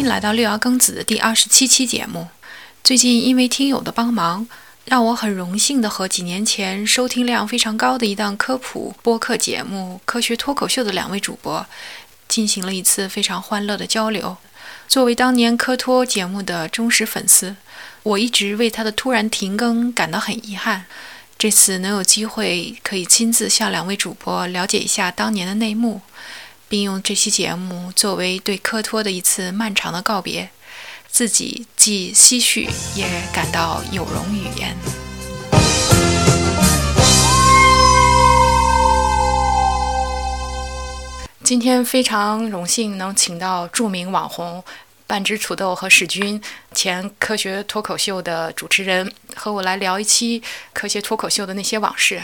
迎来到六爻庚子的第二十七期节目。最近因为听友的帮忙，让我很荣幸的和几年前收听量非常高的一档科普播客节目《科学脱口秀》的两位主播进行了一次非常欢乐的交流。作为当年科托节目的忠实粉丝，我一直为他的突然停更感到很遗憾。这次能有机会可以亲自向两位主播了解一下当年的内幕。并用这期节目作为对科托的一次漫长的告别，自己既唏嘘也感到有容语焉。今天非常荣幸能请到著名网红半只土豆和史军，前科学脱口秀的主持人，和我来聊一期科学脱口秀的那些往事。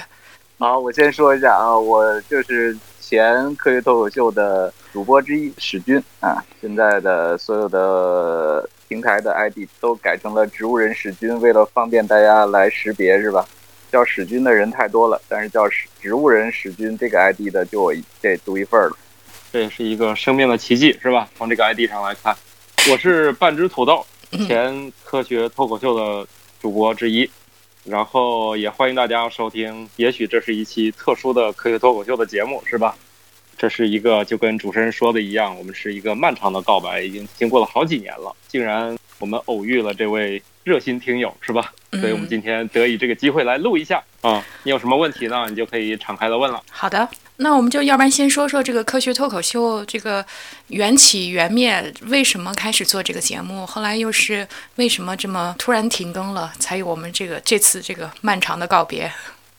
好，我先说一下啊，我就是。前科学脱口秀的主播之一史军啊，现在的所有的平台的 ID 都改成了植物人史军，为了方便大家来识别，是吧？叫史军的人太多了，但是叫史植物人史军这个 ID 的就我这独一份了。这也是一个生命的奇迹，是吧？从这个 ID 上来看，我是半只土豆，前科学脱口秀的主播之一。然后也欢迎大家收听，也许这是一期特殊的科学脱口秀的节目，是吧？这是一个就跟主持人说的一样，我们是一个漫长的告白，已经经过了好几年了，竟然我们偶遇了这位热心听友，是吧？所以我们今天得以这个机会来录一下啊！你有什么问题呢？你就可以敞开的问了。好的。那我们就要不然先说说这个科学脱口秀这个缘起缘灭，为什么开始做这个节目？后来又是为什么这么突然停更了？才有我们这个这次这个漫长的告别。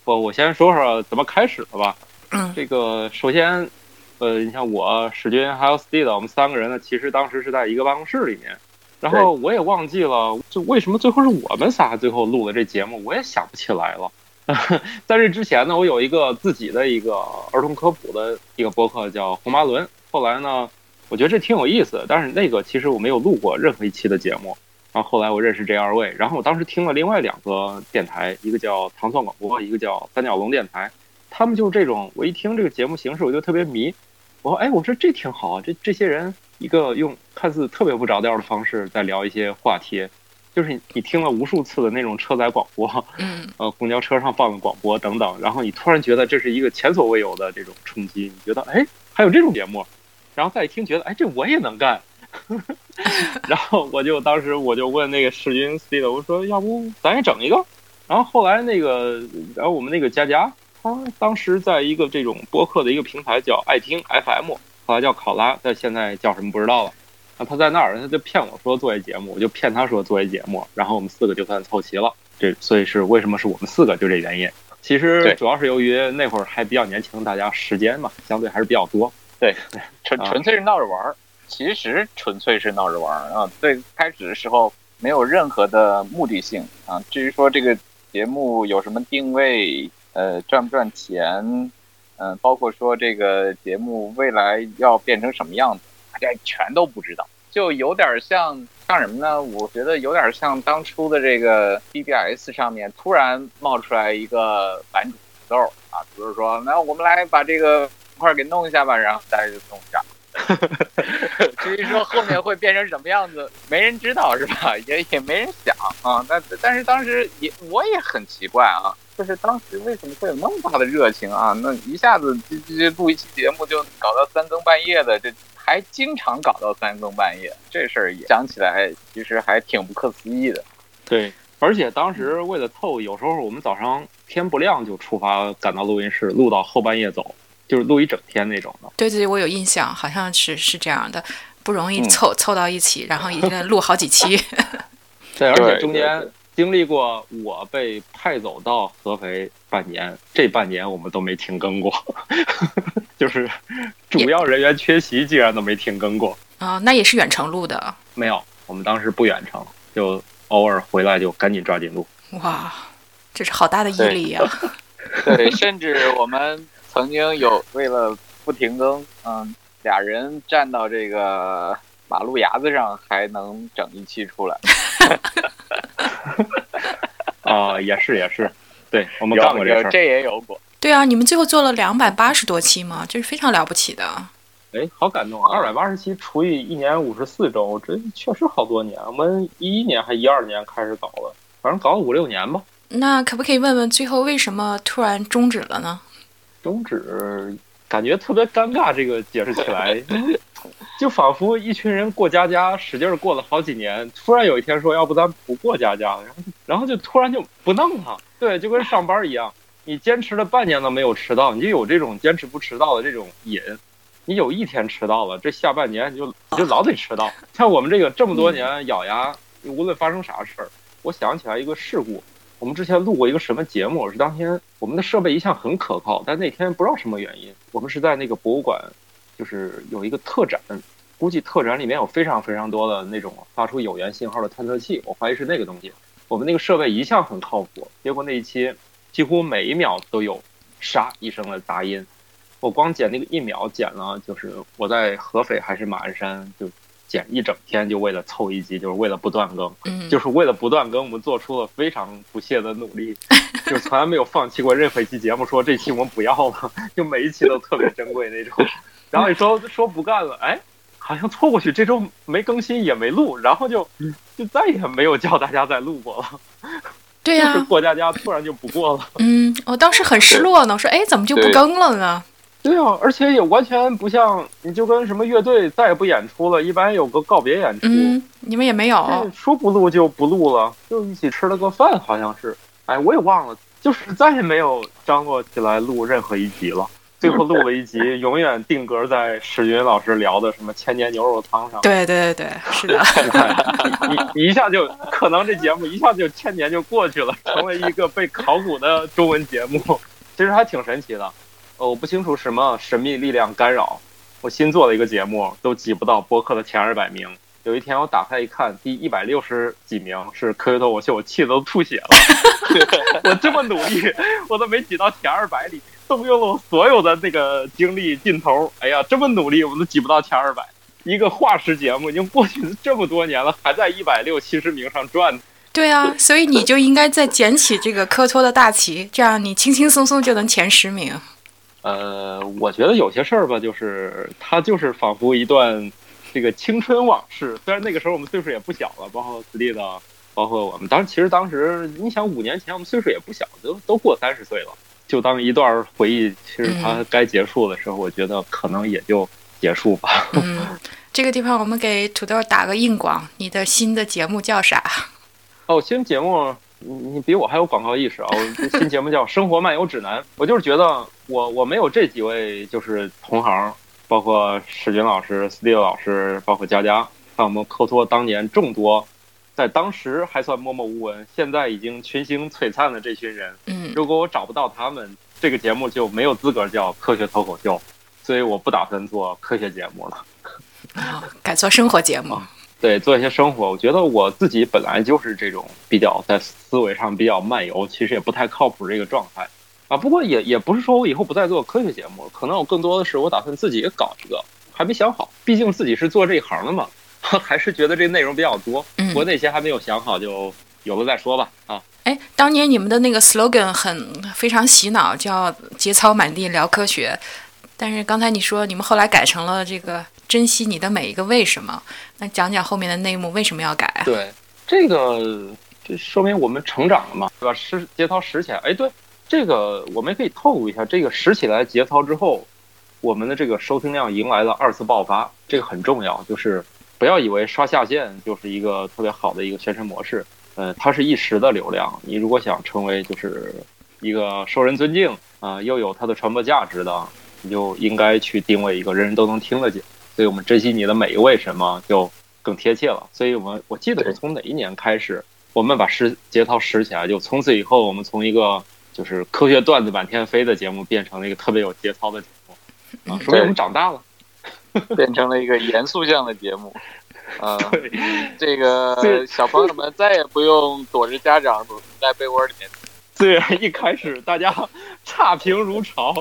我我先说说怎么开始的吧。嗯，这个首先，呃，你像我史军还有 Steve，我们三个人呢，其实当时是在一个办公室里面。然后我也忘记了，就为什么最后是我们仨最后录的这节目，我也想不起来了。在这之前呢，我有一个自己的一个儿童科普的一个博客叫红麻轮。后来呢，我觉得这挺有意思，但是那个其实我没有录过任何一期的节目。然后后来我认识这二位，然后我当时听了另外两个电台，一个叫糖蒜广播，一个叫三角龙电台。他们就是这种，我一听这个节目形式，我就特别迷。我说，哎，我说这挺好，这这些人一个用看似特别不着调的方式在聊一些话题。就是你听了无数次的那种车载广播，嗯，呃，公交车上放的广播等等，然后你突然觉得这是一个前所未有的这种冲击，你觉得哎，还有这种节目，然后再一听觉得哎，这我也能干，然后我就当时我就问那个世军 Steve，我说要不咱也整一个，然后后来那个，然后我们那个佳佳，他当时在一个这种播客的一个平台叫爱听 FM，后来叫考拉，但现在叫什么不知道了。啊，他在那儿，他就骗我说做一节目，我就骗他说做一节目，然后我们四个就算凑齐了。这所以是为什么是我们四个，就这原因。其实主要是由于那会儿还比较年轻，大家时间嘛相对还是比较多。对，纯纯粹是闹着玩儿，其实纯粹是闹着玩儿啊。最开始的时候没有任何的目的性啊。至于说这个节目有什么定位，呃，赚不赚钱，嗯，包括说这个节目未来要变成什么样子。这全都不知道，就有点像像什么呢？我觉得有点像当初的这个 BBS 上面突然冒出来一个版主土豆啊，比如说，那我们来把这个块给弄一下吧，然后大家就弄一下。至于说后面会变成什么样子，没人知道是吧？也也没人想啊。但但是当时也我也很奇怪啊，就是当时为什么会有那么大的热情啊？那一下子这这录一期节目就搞到三更半夜的这。还经常搞到三更半夜，这事儿也想起来，其实还挺不可思议的。对，而且当时为了凑，有时候我们早上天不亮就出发，赶到录音室，录到后半夜走，就是录一整天那种的。对对，我有印象，好像是是这样的，不容易凑凑到一起，然后一天录好几期。对，而且中间。经历过我被派走到合肥半年，这半年我们都没停更过，就是主要人员缺席，竟然都没停更过啊！那也是远程录的？没有，我们当时不远程，就偶尔回来就赶紧抓紧录。哇，这是好大的毅力呀！对，甚至我们曾经有为了不停更，嗯，俩人站到这个马路牙子上，还能整一期出来。啊，也是也是，对我们干过这事这也有过。对啊，你们最后做了两百八十多期嘛，这是非常了不起的。哎，好感动啊！二百八十期除以一年五十四周，这确实好多年。我们一一年还一二年开始搞的，反正搞了五六年吧。那可不可以问问，最后为什么突然终止了呢？终止，感觉特别尴尬。这个解释起来，就仿佛一群人过家家，使劲过了好几年，突然有一天说，要不咱不过家家了，然后然后就突然就不弄了。对，就跟上班一样，你坚持了半年都没有迟到，你就有这种坚持不迟到的这种瘾。你有一天迟到了，这下半年你就你就老得迟到。像我们这个这么多年咬牙，无论发生啥事儿，我想起来一个事故。我们之前录过一个什么节目？是当天我们的设备一向很可靠，但那天不知道什么原因，我们是在那个博物馆，就是有一个特展，估计特展里面有非常非常多的那种发出有源信号的探测器，我怀疑是那个东西。我们那个设备一向很靠谱，结果那一期几乎每一秒都有“沙”一声的杂音。我光剪那个一秒，剪了就是我在合肥还是马鞍山就。剪一整天就为了凑一集，就是为了不断更，就是为了不断更，我们做出了非常不懈的努力，就从来没有放弃过任何一期节目。说这期我们不要了，就每一期都特别珍贵那种。然后你说说不干了，哎，好像错过去这周没更新也没录，然后就就再也没有叫大家再录过了。对呀，过家家突然就不过了。嗯，我当时很失落呢，我说哎，怎么就不更了呢？对啊，而且也完全不像，你就跟什么乐队再也不演出了，一般有个告别演出。嗯，你们也没有说不录就不录了，就一起吃了个饭，好像是。哎，我也忘了，就是再也没有张罗起来录任何一集了。最后录了一集，永远定格在史云老师聊的什么千年牛肉汤上。对对对对，是的。一一下就可能这节目一下就千年就过去了，成为一个被考古的中文节目，其实还挺神奇的。呃，我不清楚什么神秘力量干扰，我新做了一个节目，都挤不到播客的前二百名。有一天我打开一看，第一百六十几名是科学脱口秀，我气得都吐血了。我这么努力，我都没挤到前二百里，动用了我所有的那个精力劲头。哎呀，这么努力，我们都挤不到前二百。一个化石节目已经过去这么多年了，还在一百六七十名上转。对啊，所以你就应该再捡起这个科托的大旗，这样你轻轻松松就能前十名。呃，我觉得有些事儿吧，就是它就是仿佛一段这个青春往事。虽然那个时候我们岁数也不小了，包括斯蒂的，包括我们。当其实当时，你想五年前我们岁数也不小，都都过三十岁了。就当一段回忆，其实它该结束的时候，我觉得可能也就结束吧。嗯，这个地方我们给土豆打个硬广，你的新的节目叫啥？哦，新节目。你你比我还有广告意识啊！我新节目叫《生活漫游指南》，我就是觉得我我没有这几位就是同行，包括史军老师、斯蒂老师，包括佳佳，还有我们科托当年众多，在当时还算默默无闻，现在已经群星璀璨的这群人。嗯，如果我找不到他们，这个节目就没有资格叫科学脱口秀，所以我不打算做科学节目了，改做生活节目。对，做一些生活。我觉得我自己本来就是这种比较在思维上比较漫游，其实也不太靠谱这个状态啊。不过也也不是说我以后不再做科学节目，可能我更多的是我打算自己搞一个，还没想好。毕竟自己是做这一行的嘛，还是觉得这内容比较多。不过那些还没有想好，就有了再说吧。啊，哎，当年你们的那个 slogan 很非常洗脑，叫“节操满地聊科学”，但是刚才你说你们后来改成了这个。珍惜你的每一个为什么？那讲讲后面的内幕为什么要改啊？对，这个这说明我们成长了嘛，对吧？拾节操拾起来，哎，对，这个我们可以透露一下，这个拾起来节操之后，我们的这个收听量迎来了二次爆发，这个很重要，就是不要以为刷下线就是一个特别好的一个宣传模式，呃，它是一时的流量，你如果想成为就是一个受人尊敬啊，又有它的传播价值的，你就应该去定位一个人人都能听得见。所以我们珍惜你的每一位什么就更贴切了。所以我们我记得是从哪一年开始，我们把拾节操拾起来，就从此以后，我们从一个就是科学段子满天飞的节目，变成了一个特别有节操的节目啊，说明我们长大了，变成了一个严肃向的节目 啊。对，这个小朋友们再也不用躲着家长躲在被窝里面。虽然一开始大家差评如潮，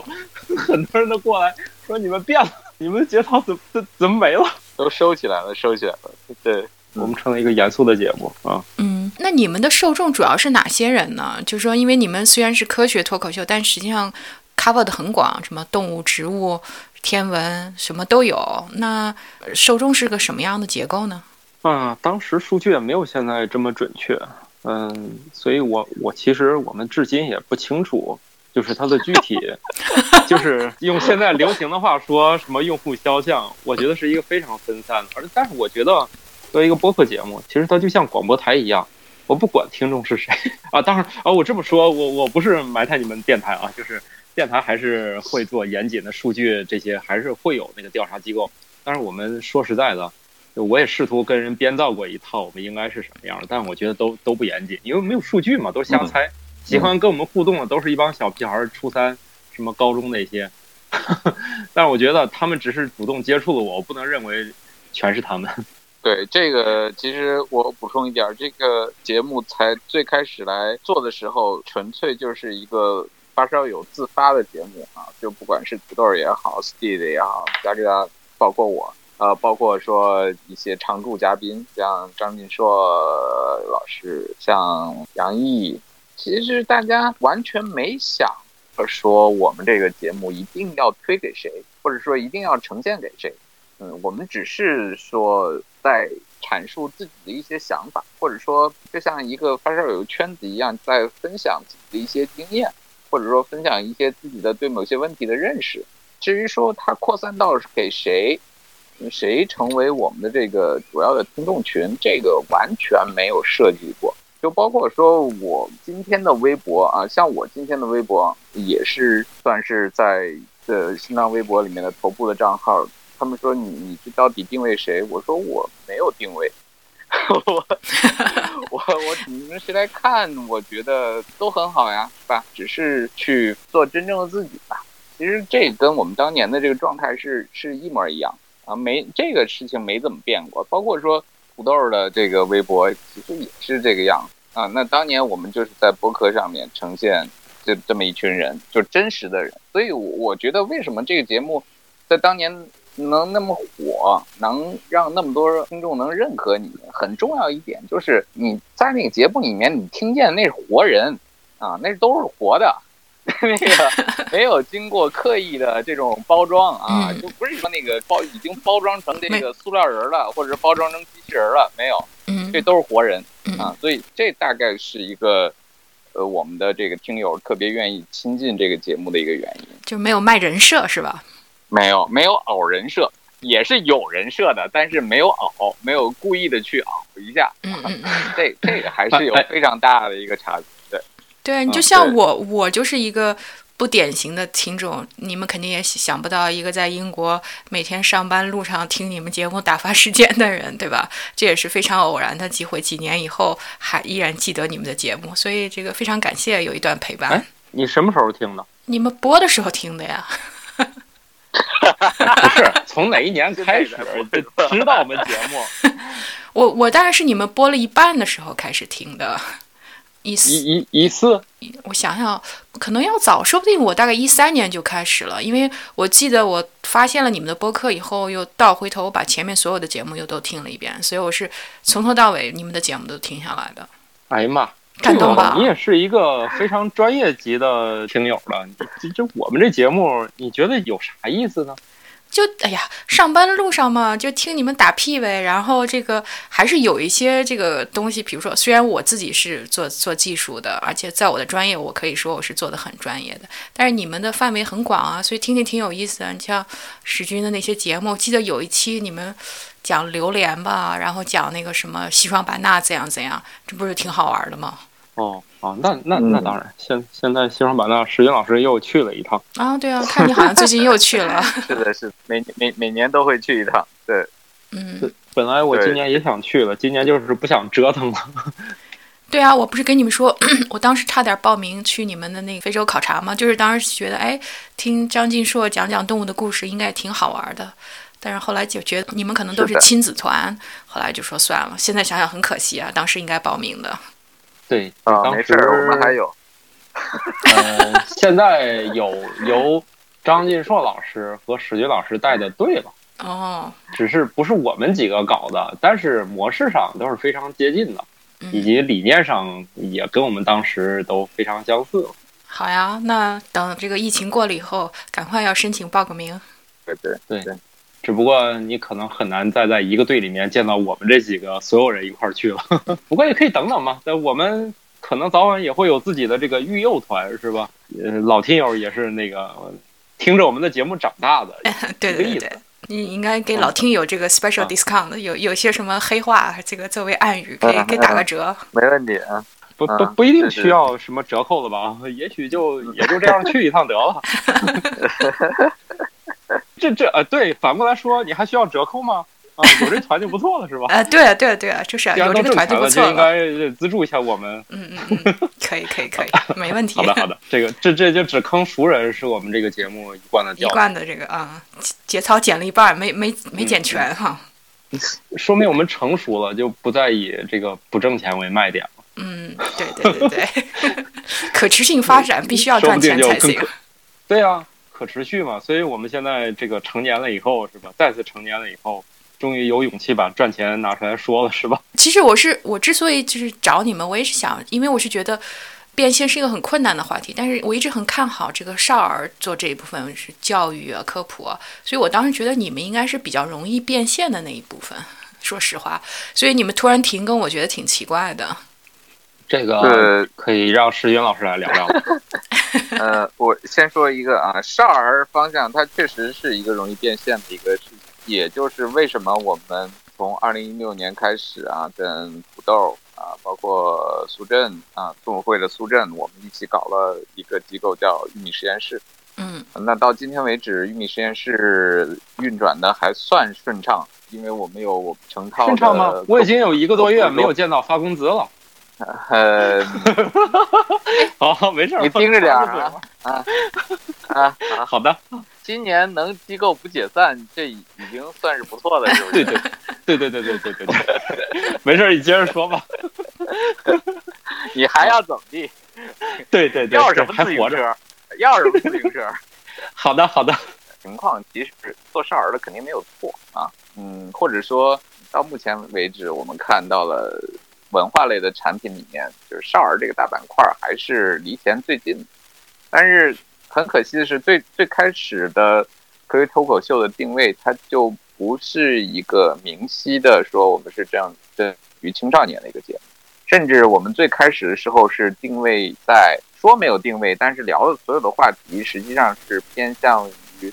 很多人都过来说你们变了。你们的节操怎怎怎么没了？都收起来了，收起来了。对我们成了一个严肃的节目啊。嗯，那你们的受众主要是哪些人呢？就是说，因为你们虽然是科学脱口秀，但实际上 cover 的很广，什么动物、植物、天文，什么都有。那受众是个什么样的结构呢？啊，当时数据也没有现在这么准确，嗯，所以我我其实我们至今也不清楚，就是它的具体，就是用现在流行的话说什么用户肖像，我觉得是一个非常分散的。而但是我觉得作为一个播客节目，其实它就像广播台一样，我不管听众是谁啊。当然啊，我这么说，我我不是埋汰你们电台啊，就是电台还是会做严谨的数据，这些还是会有那个调查机构。但是我们说实在的。我也试图跟人编造过一套，我们应该是什么样的，但我觉得都都不严谨，因为没有数据嘛，都是瞎猜。喜欢跟我们互动的都是一帮小屁孩，初三、什么高中那些。但是我觉得他们只是主动接触了我，我不能认为全是他们。对这个，其实我补充一点，这个节目才最开始来做的时候，纯粹就是一个发烧友自发的节目啊，就不管是土豆也好，Steve 也好，加这个包括我。呃，包括说一些常驻嘉宾，像张晋硕老师，像杨毅，其实大家完全没想说我们这个节目一定要推给谁，或者说一定要呈现给谁。嗯，我们只是说在阐述自己的一些想法，或者说就像一个发烧友圈子一样，在分享自己的一些经验，或者说分享一些自己的对某些问题的认识。至于说它扩散到给谁？谁成为我们的这个主要的听众群？这个完全没有设计过，就包括说我今天的微博啊，像我今天的微博也是算是在的新浪微博里面的头部的账号。他们说你你这到底定位谁？我说我没有定位，我我我你们谁来看？我觉得都很好呀，是吧？只是去做真正的自己吧。其实这跟我们当年的这个状态是是一模一样。啊，没这个事情没怎么变过，包括说土豆的这个微博，其实也是这个样子啊。那当年我们就是在博客上面呈现这这么一群人，就真实的人。所以我觉得，为什么这个节目在当年能那么火，能让那么多听众能认可你，很重要一点就是你在那个节目里面，你听见那是活人啊，那都是活的。那个 没有经过刻意的这种包装啊，就不是说那个包已经包装成这个塑料人了，或者是包装成机器人了，没有，这都是活人啊，所以这大概是一个呃我们的这个听友特别愿意亲近这个节目的一个原因，就没有卖人设是吧？没有，没有偶人设，也是有人设的，但是没有偶，没有故意的去熬一下，嗯嗯嗯，这这个还是有非常大的一个差距。对你就像我，我就是一个不典型的听众。你们肯定也想不到一个在英国每天上班路上听你们节目打发时间的人，对吧？这也是非常偶然的机会。几年以后还依然记得你们的节目，所以这个非常感谢有一段陪伴。你什么时候听的？你们播的时候听的呀？不是，从哪一年开始知道我们节目？我我大概是你们播了一半的时候开始听的。一一一次，我想想，可能要早，说不定我大概一三年就开始了，因为我记得我发现了你们的播客以后，又倒回头把前面所有的节目又都听了一遍，所以我是从头到尾你们的节目都听下来的。哎呀妈，感动吧？你也是一个非常专业级的听友了，这这我们这节目，你觉得有啥意思呢？就哎呀，上班路上嘛，就听你们打屁呗。然后这个还是有一些这个东西，比如说，虽然我自己是做做技术的，而且在我的专业，我可以说我是做的很专业的。但是你们的范围很广啊，所以听听挺有意思的。你像史军的那些节目，记得有一期你们讲榴莲吧，然后讲那个什么西双版纳怎样怎样，这不是挺好玩的吗？哦。啊，那那那当然，现现在西双版纳，石军老师又去了一趟啊。对啊，看你好像最近又去了。是的，是每每每年都会去一趟。对，嗯，本来我今年也想去了，今年就是不想折腾了。对啊，我不是跟你们说，我当时差点报名去你们的那个非洲考察吗？就是当时觉得，哎，听张晋硕讲讲动物的故事应该挺好玩的。但是后来就觉得你们可能都是亲子团，后来就说算了。现在想想很可惜啊，当时应该报名的。对啊，没事，我们还有。呃，现在有 由张晋硕老师和史军老师带的队了。哦，只是不是我们几个搞的，但是模式上都是非常接近的，以及理念上也跟我们当时都非常相似。好呀，那等这个疫情过了以后，赶快要申请报个名。对对对，只不过你可能很难再在一个队里面见到我们这几个所有人一块儿去了。不过也可以等等嘛，但我们可能早晚也会有自己的这个育幼团，是吧？呃，老听友也是那个听着我们的节目长大的，对对对。你应该给老听友这个 special discount，有有些什么黑话，这个作为暗语，可以给打个折。没问题啊，不不不一定需要什么折扣的吧？也许就 也就这样去一趟得了。这这呃，对，反过来说，你还需要折扣吗？啊，有这团就不错了，是吧？啊，对啊，对啊，对啊，就是有这个团就不错应该资助一下我们。嗯嗯嗯，可以可以可以，没问题。好的好 的，这个这这就只坑熟人是我们这个节目一贯的一贯的这个啊，节操减了一半，没没没减全哈。说明我们成熟了，就不再以这个不挣钱为卖点了。嗯，对对对对，可持续发展必须要赚钱才行。对啊，可持续嘛，所以我们现在这个成年了以后，是吧？再次成年了以后。终于有勇气把赚钱拿出来说了，是吧？其实我是我之所以就是找你们，我也是想，因为我是觉得变现是一个很困难的话题，但是我一直很看好这个少儿做这一部分是教育啊、科普啊，所以我当时觉得你们应该是比较容易变现的那一部分。说实话，所以你们突然停更，我觉得挺奇怪的。这个可以让石云老师来聊聊。呃，我先说一个啊，少儿方向它确实是一个容易变现的一个事情。也就是为什么我们从二零一六年开始啊，跟土豆啊，包括苏振啊，动物会的苏振，我们一起搞了一个机构叫玉米实验室。嗯，那到今天为止，玉米实验室运转的还算顺畅，因为我们有成套。顺畅吗？我已经有一个多月没有见到发工资了。呃，好，没事，你盯着点啊啊 啊！好的。今年能机构不解散，这已经算是不错的，是不是？对对对对对对对对对，没事，你接着说吧。你还要怎么地？对对对，要什么自行车？要什么自行车？好的好的。情况其实做少儿的肯定没有错啊，嗯，或者说到目前为止，我们看到了文化类的产品里面，就是少儿这个大板块还是离钱最近，但是。很可惜的是，最最开始的科学脱口秀的定位，它就不是一个明晰的说我们是这样对于青少年的一个节目，甚至我们最开始的时候是定位在说没有定位，但是聊的所有的话题实际上是偏向于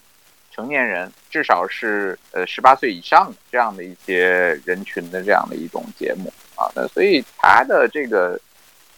成年人，至少是呃十八岁以上这样的一些人群的这样的一种节目啊，那所以它的这个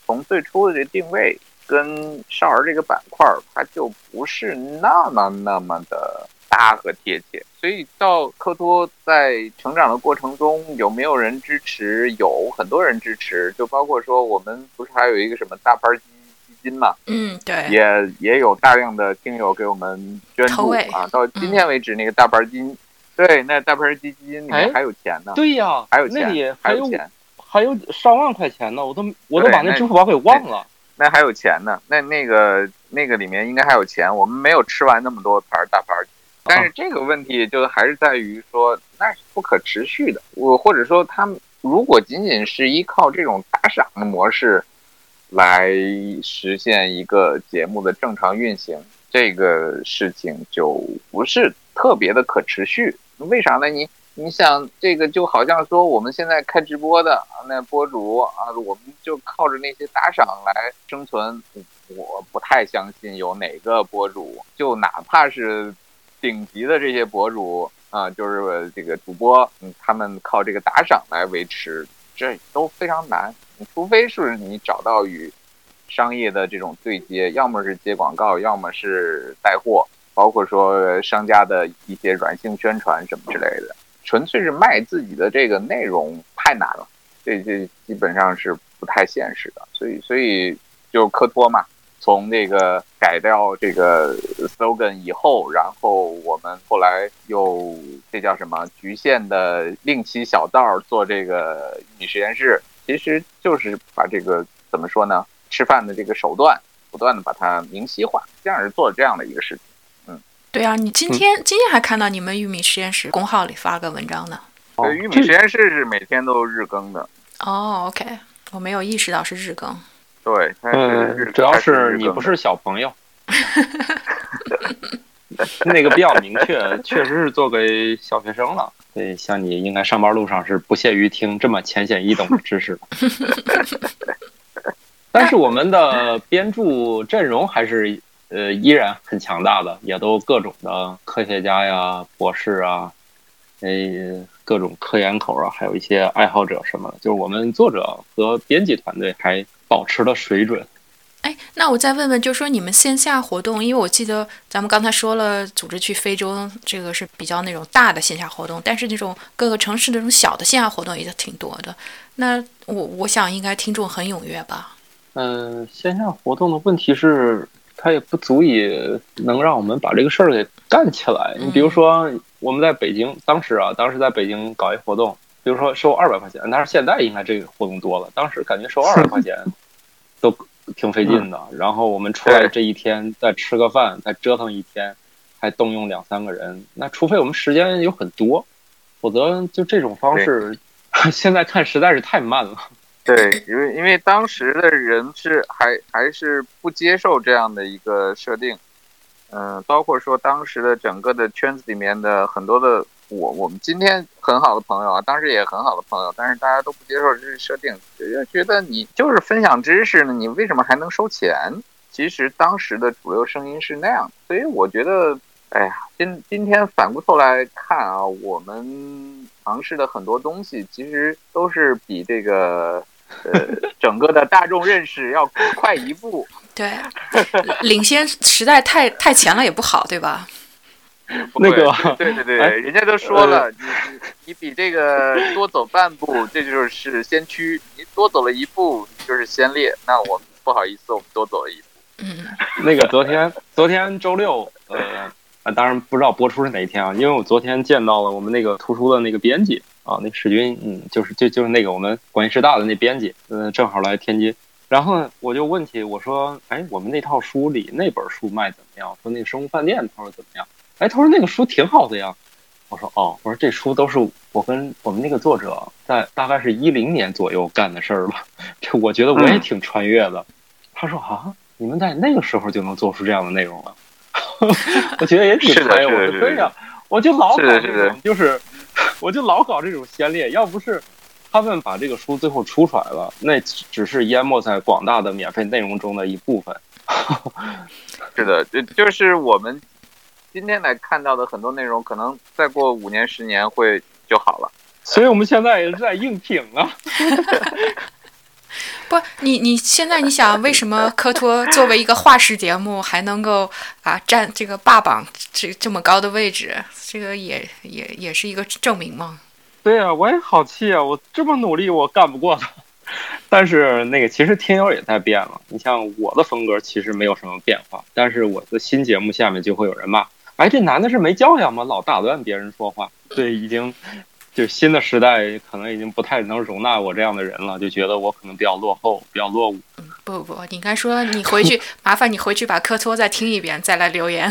从最初的这定位。跟少儿这个板块儿，它就不是那么那么的搭和贴切，所以到科托在成长的过程中，有没有人支持？有很多人支持，就包括说我们不是还有一个什么大牌基基金嘛？嗯，对，也也有大量的听友给我们捐助啊。到今天为止，那个大牌金，对，那大牌基金里面还有钱呢。对呀，还有钱，还有钱，还有上万块钱呢，我都我都把那支付宝给忘了。那还有钱呢？那那个那个里面应该还有钱。我们没有吃完那么多盘大盘，但是这个问题就还是在于说，那是不可持续的。我或者说，他们如果仅仅是依靠这种打赏的模式来实现一个节目的正常运行，这个事情就不是特别的可持续。为啥呢？你？你想这个就好像说我们现在开直播的那博主啊，我们就靠着那些打赏来生存。我不太相信有哪个博主，就哪怕是顶级的这些博主啊，就是这个主播，嗯，他们靠这个打赏来维持，这都非常难。除非是你找到与商业的这种对接，要么是接广告，要么是带货，包括说商家的一些软性宣传什么之类的。纯粹是卖自己的这个内容太难了，这这基本上是不太现实的，所以所以就科托嘛，从这个改掉这个 slogan 以后，然后我们后来又这叫什么？局限的另起小道做这个玉米实验室，其实就是把这个怎么说呢，吃饭的这个手段不断的把它明晰化，这样是做这样的一个事情。对啊，你今天今天还看到你们玉米实验室公号里发个文章呢。对，玉米实验室是每天都日更的。哦，OK，我没有意识到是日更。对，嗯，主要是你不是小朋友。那个比较明确，确实是做给小学生了。对，像你应该上班路上是不屑于听这么浅显易懂的知识。但是我们的编著阵容还是呃依然很强大的，也都各种的科学家呀、博士啊，呃各种科研口啊，还有一些爱好者什么的。就是我们作者和编辑团队还保持了水准。哎，那我再问问，就说你们线下活动，因为我记得咱们刚才说了，组织去非洲这个是比较那种大的线下活动，但是那种各个城市那种小的线下活动也挺多的。那我我想应该听众很踊跃吧？嗯，线下活动的问题是，它也不足以能让我们把这个事儿给干起来。你比如说，我们在北京，当时啊，当时在北京搞一活动，比如说收二百块钱，但是现在应该这个活动多了，当时感觉收二百块钱 都。挺费劲的，然后我们出来这一天再吃个饭，再折腾一天，还动用两三个人。那除非我们时间有很多，否则就这种方式，现在看实在是太慢了。对，因为因为当时的人是还还是不接受这样的一个设定，嗯，包括说当时的整个的圈子里面的很多的。我我们今天很好的朋友啊，当时也很好的朋友，但是大家都不接受这个设定，就觉得你就是分享知识呢，你为什么还能收钱？其实当时的主流声音是那样，所以我觉得，哎呀，今今天反过头来看啊，我们尝试的很多东西，其实都是比这个呃整个的大众认识要快一步。对，领先实在太太前了也不好，对吧？那个，对对对，人家都说了，你你你比这个多走半步，这就是先驱；你多走了一步，就是先烈。那我不好意思，我们多走了一步。嗯，那个昨天昨天周六，呃，当然不知道播出是哪一天啊，因为我昨天见到了我们那个图书的那个编辑啊，那史军，嗯，就是就就是那个我们广西师大的那编辑，嗯，正好来天津，然后我就问起我说，哎，我们那套书里那本书卖怎么样？说那个生物饭店，他说怎么样？哎，他说那个书挺好的呀。我说哦，我说这书都是我跟我们那个作者在大概是一零年左右干的事儿吧。这我觉得我也挺穿越的。他说啊，你们在那个时候就能做出这样的内容了，我觉得也挺穿越。我说对呀，我就老搞这种，就是 我就老搞这种先烈。要不是他们把这个书最后出出来了，那只是淹没在广大的免费内容中的一部分。是的，就就是我们。今天来看到的很多内容，可能再过五年、十年会就好了。所以我们现在也是在硬挺啊。不，你你现在你想，为什么科托作为一个话事节目还能够啊占这个霸榜这这么高的位置？这个也也也是一个证明嘛。对啊，我也好气啊！我这么努力，我干不过他。但是那个，其实听友也在变了。你像我的风格其实没有什么变化，但是我的新节目下面就会有人骂。哎，这男的是没教养吗？老打断别人说话。对，已经就新的时代，可能已经不太能容纳我这样的人了，就觉得我可能比较落后，比较落伍。不不不，你应该说你回去，麻烦你回去把科托再听一遍，再来留言。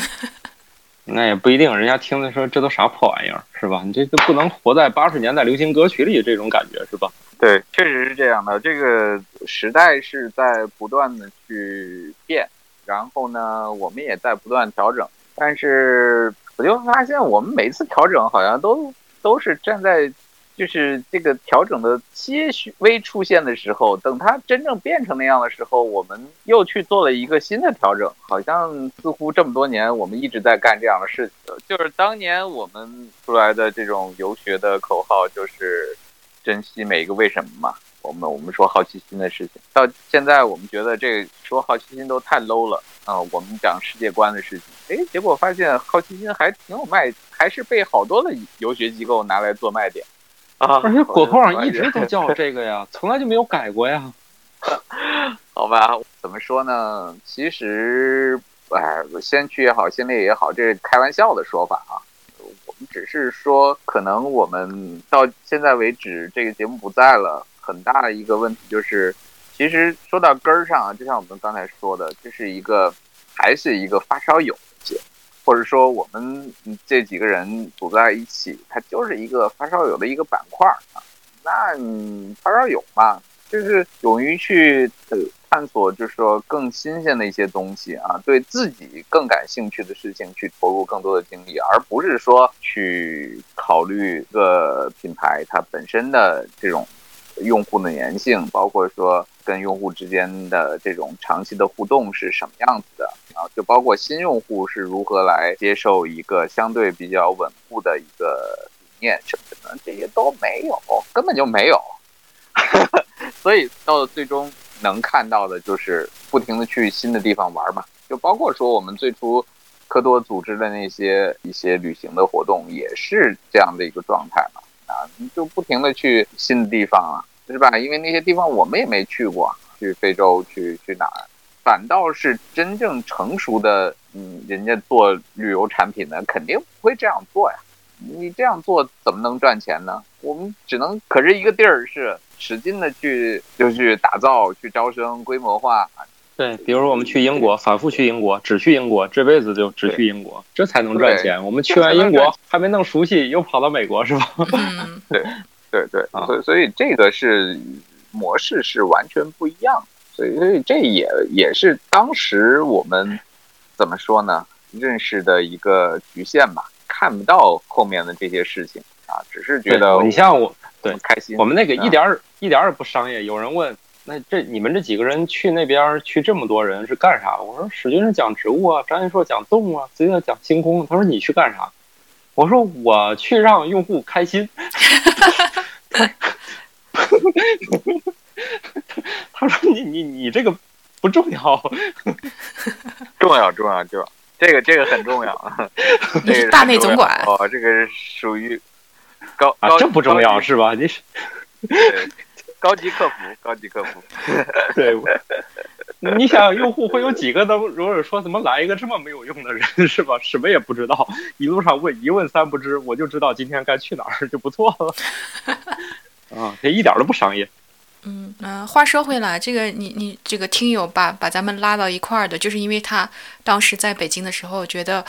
那也不一定，人家听的说这都啥破玩意儿，是吧？你这都不能活在八十年代流行歌曲里，这种感觉是吧？对，确实是这样的。这个时代是在不断的去变，然后呢，我们也在不断调整。但是我就发现，我们每次调整好像都都是站在，就是这个调整的些许微出现的时候，等它真正变成那样的时候，我们又去做了一个新的调整。好像似乎这么多年我们一直在干这样的事情。就是当年我们出来的这种游学的口号，就是珍惜每一个为什么嘛。我们我们说好奇心的事情，到现在我们觉得这说好奇心都太 low 了啊！我们讲世界观的事情，哎，结果发现好奇心还挺有卖，还是被好多的游学机构拿来做卖点啊！而且果壳上一直都叫 这个呀，从来就没有改过呀。好吧，怎么说呢？其实，哎，先驱也好，先烈也好，这是开玩笑的说法啊。我们只是说，可能我们到现在为止，这个节目不在了。很大的一个问题就是，其实说到根儿上啊，就像我们刚才说的，这是一个还是一个发烧友节，或者说我们这几个人组在一起，它就是一个发烧友的一个板块啊。那发烧友嘛，就是勇于去呃探索，就是说更新鲜的一些东西啊，对自己更感兴趣的事情去投入更多的精力，而不是说去考虑个品牌它本身的这种用户的粘性，包括说跟用户之间的这种长期的互动是什么样子的啊，就包括新用户是如何来接受一个相对比较稳固的一个理念什么的，这些都没有，根本就没有。所以到了最终能看到的就是不停的去新的地方玩嘛，就包括说我们最初科多组织的那些一些旅行的活动，也是这样的一个状态嘛。啊，你就不停的去新的地方啊，是吧？因为那些地方我们也没去过，去非洲去去哪儿，反倒是真正成熟的，嗯，人家做旅游产品的肯定不会这样做呀。你这样做怎么能赚钱呢？我们只能，可是一个地儿是使劲的去，就去打造、去招生、规模化。对，比如我们去英国，反复去英国，只去英国，这辈子就只去英国，这才能赚钱。我们去完英国还没弄熟悉，又跑到美国是吧？对，对对，所以所以这个是模式是完全不一样，所以所以这也也是当时我们怎么说呢？认识的一个局限吧。看不到后面的这些事情啊，只是觉得你像我，对开心。我们那个一点儿一点儿也不商业。有人问，那这你们这几个人去那边去这么多人是干啥？我说史军是讲植物啊，张一硕讲动物啊，子越讲星空。他说你去干啥？我说我去让用户开心。他说你你你这个不重要，重要重要重要。这个这个很重要啊，你是大内总管哦，这个是属于高啊，这不重要是吧？你是高级客服，高级客服。对，你想用户会有几个都？如果说怎么来一个这么没有用的人是吧？什么也不知道，一路上问一问三不知，我就知道今天该去哪儿就不错了。啊，这一点都不商业。嗯嗯，话说回来，这个你你这个听友把把咱们拉到一块儿的，就是因为他当时在北京的时候，觉得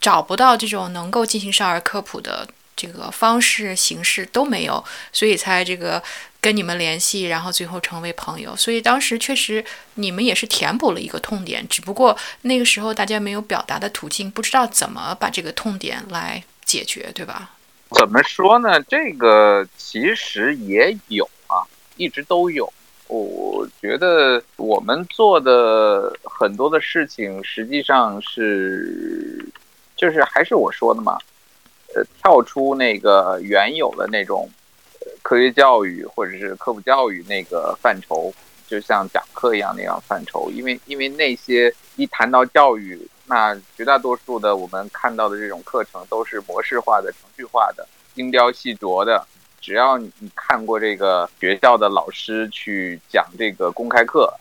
找不到这种能够进行少儿科普的这个方式形式都没有，所以才这个跟你们联系，然后最后成为朋友。所以当时确实你们也是填补了一个痛点，只不过那个时候大家没有表达的途径，不知道怎么把这个痛点来解决，对吧？怎么说呢？这个其实也有啊。一直都有，我觉得我们做的很多的事情，实际上是，就是还是我说的嘛，呃，跳出那个原有的那种科学教育或者是科普教育那个范畴，就像讲课一样那样范畴，因为因为那些一谈到教育，那绝大多数的我们看到的这种课程都是模式化的、程序化的、精雕细琢的。只要你看过这个学校的老师去讲这个公开课，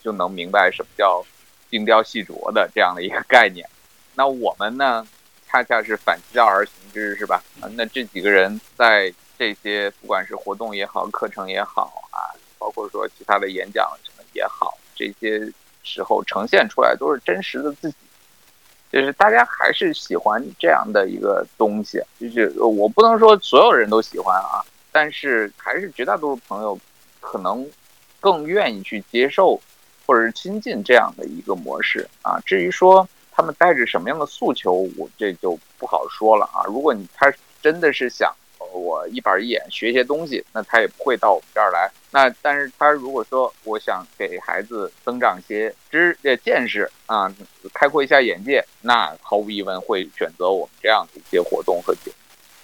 就能明白什么叫精雕细琢的这样的一个概念。那我们呢，恰恰是反其道而行之，是吧？那这几个人在这些不管是活动也好，课程也好啊，包括说其他的演讲什么也好，这些时候呈现出来都是真实的自己。就是大家还是喜欢这样的一个东西，就是我不能说所有人都喜欢啊，但是还是绝大多数朋友可能更愿意去接受或者是亲近这样的一个模式啊。至于说他们带着什么样的诉求，我这就不好说了啊。如果你他真的是想。我一板一眼学一些东西，那他也不会到我们这儿来。那但是他如果说我想给孩子增长一些知呃见识啊，开阔一下眼界，那毫无疑问会选择我们这样的一些活动和节目。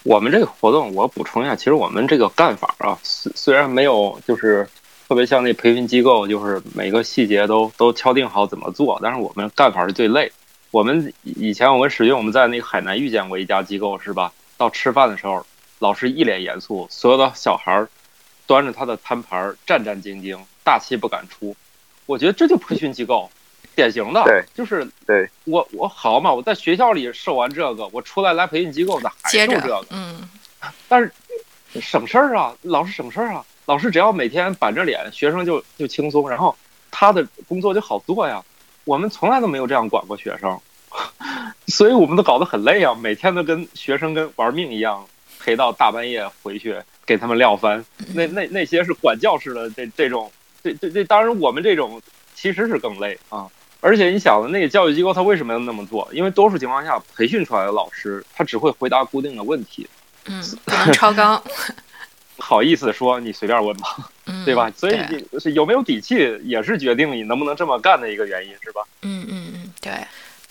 我们这个活动，我补充一下，其实我们这个干法啊，虽虽然没有就是特别像那培训机构，就是每个细节都都敲定好怎么做，但是我们干法是最累。我们以前我跟史军我们在那个海南遇见过一家机构，是吧？到吃饭的时候。老师一脸严肃，所有的小孩儿端着他的餐盘战战兢兢，大气不敢出。我觉得这就培训机构，典型的，对，就是对我我好嘛，我在学校里受完这个，我出来来培训机构咋还受这个？嗯，但是省事儿啊，老师省事儿啊，老师只要每天板着脸，学生就就轻松，然后他的工作就好做呀。我们从来都没有这样管过学生，所以我们都搞得很累啊，每天都跟学生跟玩命一样。陪到大半夜回去给他们撂翻，那那那些是管教式的这这种，这这这当然我们这种其实是更累啊。而且你想，那个教育机构他为什么要那么做？因为多数情况下，培训出来的老师他只会回答固定的问题，嗯，不能超纲。好意思说你随便问吧，对吧？所以是有没有底气，也是决定你能不能这么干的一个原因，是吧？嗯嗯嗯，对。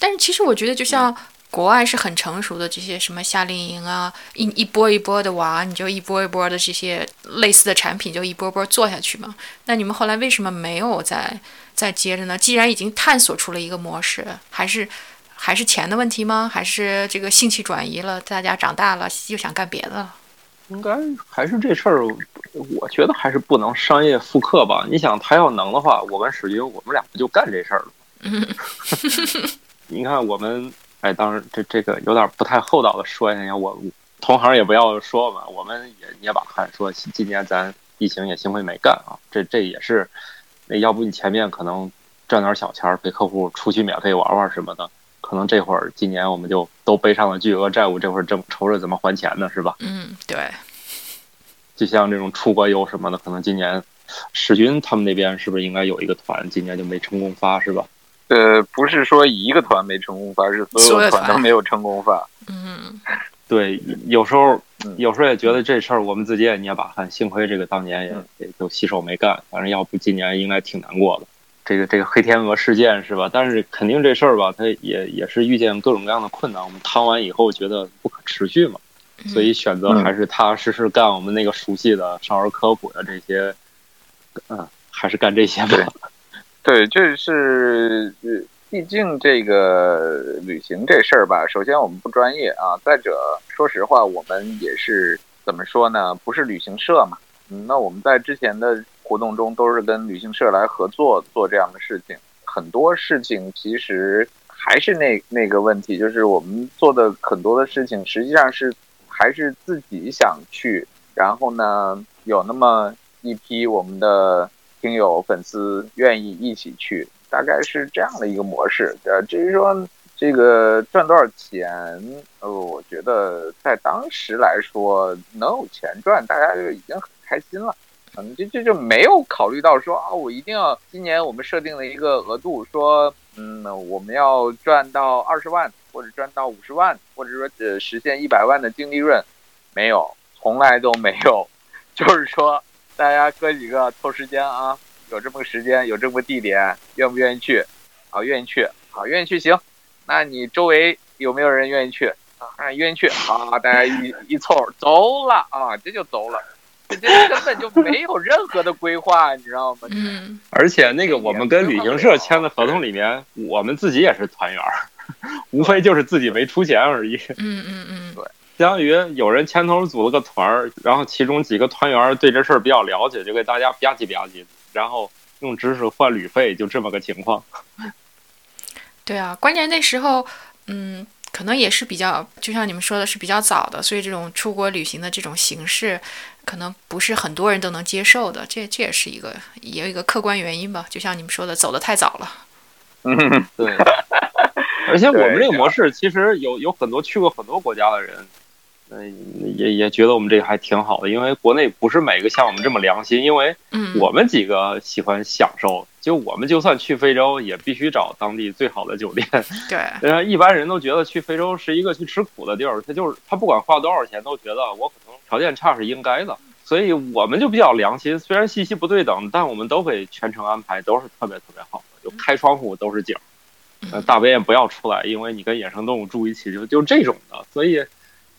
但是其实我觉得，就像国外是很成熟的这些什么夏令营啊，一一波一波的娃，你就一波一波的这些类似的产品，就一波波做下去嘛。那你们后来为什么没有再再接着呢？既然已经探索出了一个模式，还是还是钱的问题吗？还是这个兴趣转移了？大家长大了又想干别的了？应该还是这事儿，我觉得还是不能商业复刻吧。你想，他要能的话，我跟史军，我们俩不就干这事儿了？你看我们，哎，当然这这个有点不太厚道的说一下，我同行也不要说嘛，我们也捏把汗说，今年咱疫情也幸亏没干啊。这这也是，那要不你前面可能赚点小钱儿，陪客户出去免费玩玩什么的。可能这会儿今年我们就都背上了巨额债务，这会儿正愁着怎么还钱呢，是吧？嗯，对。就像这种出国游什么的，可能今年史军他们那边是不是应该有一个团，今年就没成功发，是吧？呃，不是说一个团没成功发，是所有团都没有成功发。嗯，对，有时候有时候也觉得这事儿我们自己也捏把汗，幸亏这个当年也也就洗手没干，反正要不今年应该挺难过的。这个这个黑天鹅事件是吧？但是肯定这事儿吧，它也也是遇见各种各样的困难。我们趟完以后觉得不可持续嘛，所以选择还是踏踏实实干我们那个熟悉的少儿科普的这些，嗯，还是干这些吧。对，这是呃毕竟这个旅行这事儿吧，首先我们不专业啊，再者说实话，我们也是怎么说呢？不是旅行社嘛。嗯，那我们在之前的。活动中都是跟旅行社来合作做这样的事情，很多事情其实还是那那个问题，就是我们做的很多的事情实际上是还是自己想去，然后呢有那么一批我们的听友粉丝愿意一起去，大概是这样的一个模式。呃，至于说这个赚多少钱，呃，我觉得在当时来说能有钱赚，大家就已经很开心了。嗯，这这就没有考虑到说啊，我一定要今年我们设定了一个额度，说嗯，我们要赚到二十万，或者赚到五十万，或者说呃实现一百万的净利润，没有，从来都没有。就是说，大家哥几个凑时间啊，有这么个时间，有这么个地点，愿不愿意去？啊，愿意去，好，愿意去行。那你周围有没有人愿意去？啊，愿意去，好，大家一 一凑走了啊，这就走了。这根本就没有任何的规划，你知道吗？嗯。而且那个我们跟旅行社签的合同里面，我们自己也是团员，无非就是自己没出钱而已。嗯嗯嗯，对。相当于有人牵头组了个团儿，然后其中几个团员对这事儿比较了解，就给大家吧唧吧唧，然后用知识换旅费，就这么个情况。对啊，关键那时候，嗯。可能也是比较，就像你们说的是比较早的，所以这种出国旅行的这种形式，可能不是很多人都能接受的。这这也是一个也有一个客观原因吧。就像你们说的，走的太早了。嗯，对。而且我们这个模式其实有有很多去过很多国家的人。嗯，也也觉得我们这个还挺好的，因为国内不是每个像我们这么良心，因为我们几个喜欢享受，就我们就算去非洲，也必须找当地最好的酒店。对，一般人都觉得去非洲是一个去吃苦的地儿，他就是他不管花多少钱，都觉得我可能条件差是应该的，所以我们就比较良心。虽然信息不对等，但我们都会全程安排，都是特别特别好的，就开窗户都是景，呃，大便也不要出来，因为你跟野生动物住一起，就就这种的，所以。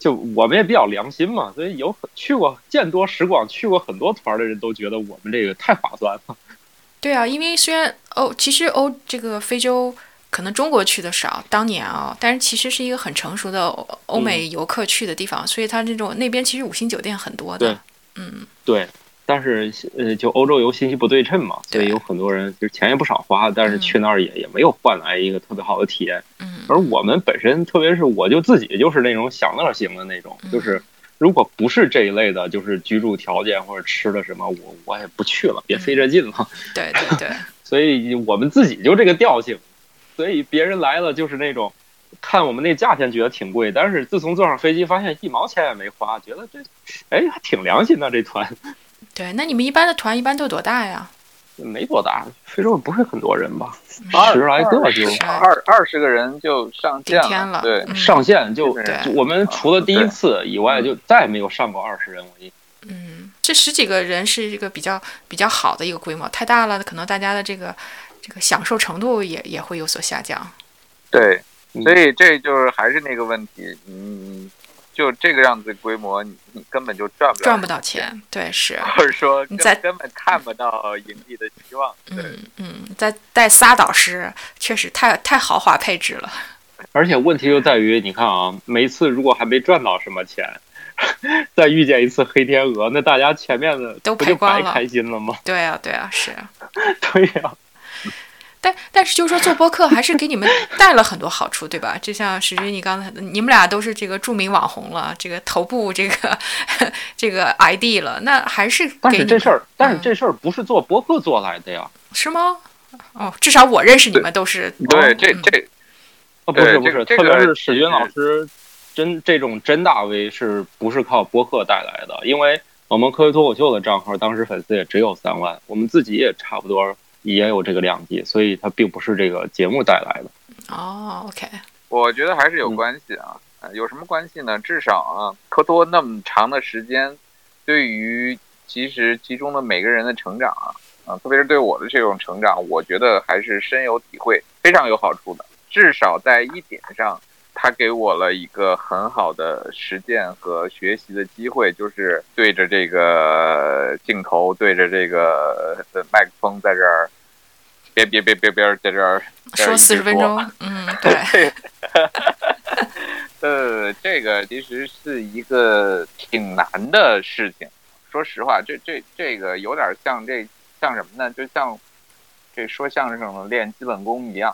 就我们也比较良心嘛，所以有很去过见多识广、去过很多团的人都觉得我们这个太划算了。对啊，因为虽然欧其实欧这个非洲可能中国去的少，当年啊，但是其实是一个很成熟的欧美游客去的地方，所以它这种那边其实五星酒店很多的。嗯，对。但是呃，就欧洲游信息不对称嘛，所以有很多人就是钱也不少花，但是去那儿也也没有换来一个特别好的体验。嗯，而我们本身，特别是我就自己就是那种享乐型的那种，就是如果不是这一类的，就是居住条件或者吃的什么，我我也不去了，别费这劲了。对对对，所以我们自己就这个调性，所以别人来了就是那种看我们那价钱觉得挺贵，但是自从坐上飞机发现一毛钱也没花，觉得这哎还挺良心的这团。对，那你们一般的团一般都多大呀？没多大，非洲不会很多人吧，二十来个就二二十个人就上线顶天了对，嗯上线就我们除了第一次以外，就再也没有上过二十人。我一嗯，这十几个人是一个比较比较好的一个规模，太大了，可能大家的这个这个享受程度也也会有所下降。对，嗯所以这就是还是那个问题，嗯，就这个样子规模，你你根本就赚不了赚不到钱，对，是，或者说你在根本看不到盈利的希望。对，嗯嗯，再带仨导师，确实太太豪华配置了。而且问题就在于，你看啊，每一次如果还没赚到什么钱，再遇见一次黑天鹅，那大家前面的都不就白赔光了开心了吗？对啊，对啊，是。对呀、但但是就是说做播客还是给你们 带了很多好处，对吧？就像史军你刚才，你们俩都是这个著名网红了，这个头部这个 这个 ID 了，那还是给你但是这事儿，但是嗯这事儿不是做播客做来的呀。是吗？哦，至少我认识你们都是对，这这啊，不是不是，这个特别是史军老师，真这种真大 V 是不是靠播客带来的？因为我们科学脱口秀的账号当时粉丝也只有三万，我们自己也差不多也有这个量级，所以它并不是这个节目带来的。哦，OK，我觉得还是有嗯关系啊。呃有什么关系呢？至少啊，科多那么长的时间，对于其实其中的每个人的成长啊，啊，特别是对我的这种成长，我觉得还是深有体会，非常有好处的。至少在一点上，他给我了一个很好的实践和学习的机会，就是对着这个镜头，对着这个呃麦克风，在这儿，别别别别别，在这儿说四十分钟，嗯，对，对，呃，这个其实是一个挺难的事情。说实话，这这这个有点像这像什么呢？就像这说相声的练基本功一样。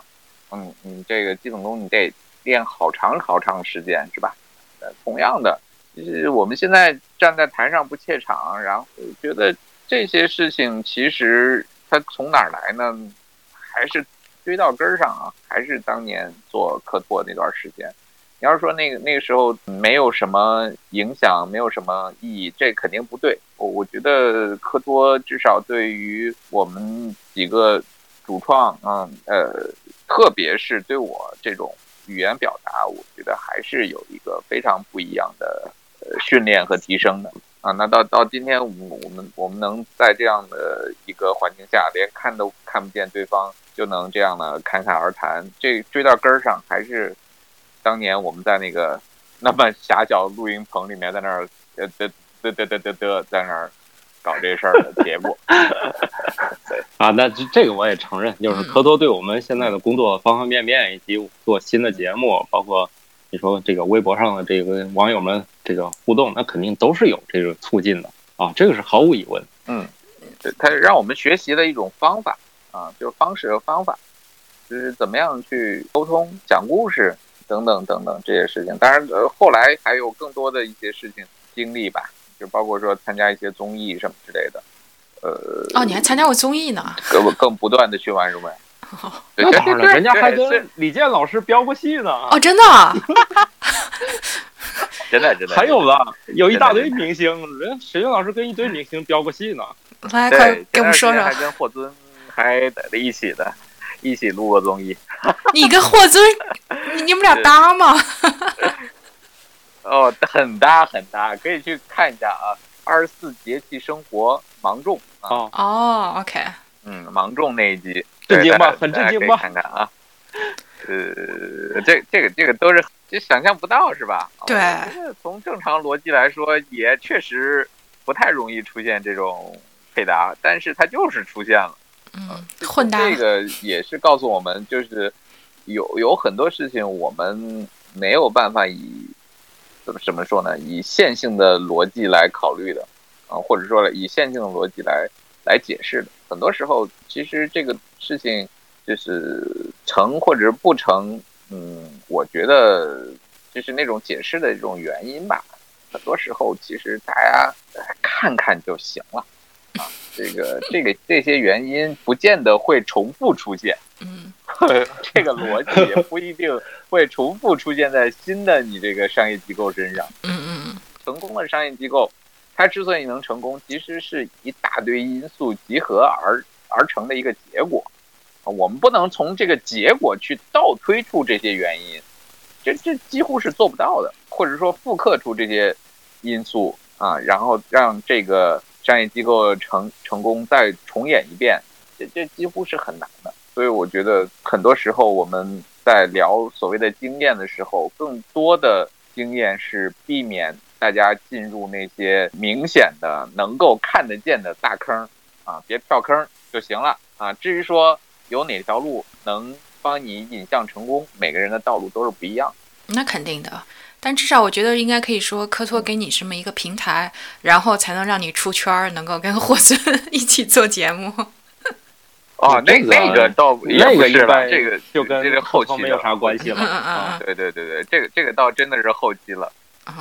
嗯，你这个基本功你得练好长好长时间，是吧？呃，同样的，就是我们现在站在台上不怯场，然后觉得这些事情其实它从哪儿来呢？还是追到根儿上啊，还是当年做科托那段时间。你要说那个那个时候没有什么影响，没有什么意义，这肯定不对。我我觉得科托至少对于我们几个主创，嗯呃，特别是对我这种语言表达，我觉得还是有一个非常不一样的呃训练和提升的啊。那到到今天，我们我们我们能在这样的一个环境下，连看都看不见对方，就能这样的侃侃而谈，这追到根儿上，还是当年我们在那个那么狭小录音棚里面，在那儿呃嘚嘚嘚嘚嘚嘚，在那儿搞这事儿的结果。啊，那这这个我也承认，就是嗯科多对我们现在的工作方方面面，以及做新的节目，包括你说这个微博上的这个网友们这个互动，那肯定都是有这个促进的啊，这个是毫无疑问。嗯它让我们学习的一种方法啊，就是方式和方法，就是怎么样去沟通、讲故事等等等等这些事情。当然，呃，后来还有更多的一些事情经历吧，就包括说参加一些综艺什么之类的，呃，哦，你还参加过综艺呢？更更不断的去玩什么呀？对那当然了，人家还跟李健老师飙过戏呢。哦，真的啊？真的真的还有呢，有一大堆明星，人沈云老师跟一堆明星飙过戏呢。来，快对，给我们说说还，跟霍尊还在了一起的，一起录过综艺。你跟霍尊，你你们俩搭吗？哦，很搭很搭，可以去看一下啊。二十四节气生活芒种啊，哦，哦，OK，嗯，芒种那一集，震惊吧很震惊吧看看啊。呃，这这个这个都是就想象不到是吧？对从正常逻辑来说，也确实不太容易出现这种配搭，但是它就是出现了。嗯，混搭，这个也是告诉我们，就是有有很多事情我们没有办法以怎么怎么说呢？以线性的逻辑来考虑的啊，或者说以线性的逻辑来来解释的。很多时候，其实这个事情就是成或者是不成，嗯，我觉得就是那种解释的这种原因吧。很多时候，其实大家看看就行了。啊，这个这个这些原因不见得会重复出现，嗯 这个逻辑也不一定会重复出现在新的你这个商业机构身上。嗯嗯成功的商业机构，它之所以能成功，其实是一大堆因素集合而而成的一个结果啊。我们不能从这个结果去倒推出这些原因，这这几乎是做不到的，或者说复刻出这些因素啊，然后让这个商业机构成成功再重演一遍，这这几乎是很难的。所以我觉得很多时候我们在聊所谓的经验的时候，更多的经验是避免大家进入那些明显的能够看得见的大坑啊，别跳坑就行了啊。至于说。有哪条路能帮你引向成功？每个人的道路都是不一样。那肯定的，但至少我觉得应该可以说，科托给你这么一个平台，然后才能让你出圈，能够跟霍尊一起做节目。哦，那那个倒那个是吧？这个就跟这个后期没有啥关系了。嗯嗯嗯，对对对对，这个这个倒真的是后期了。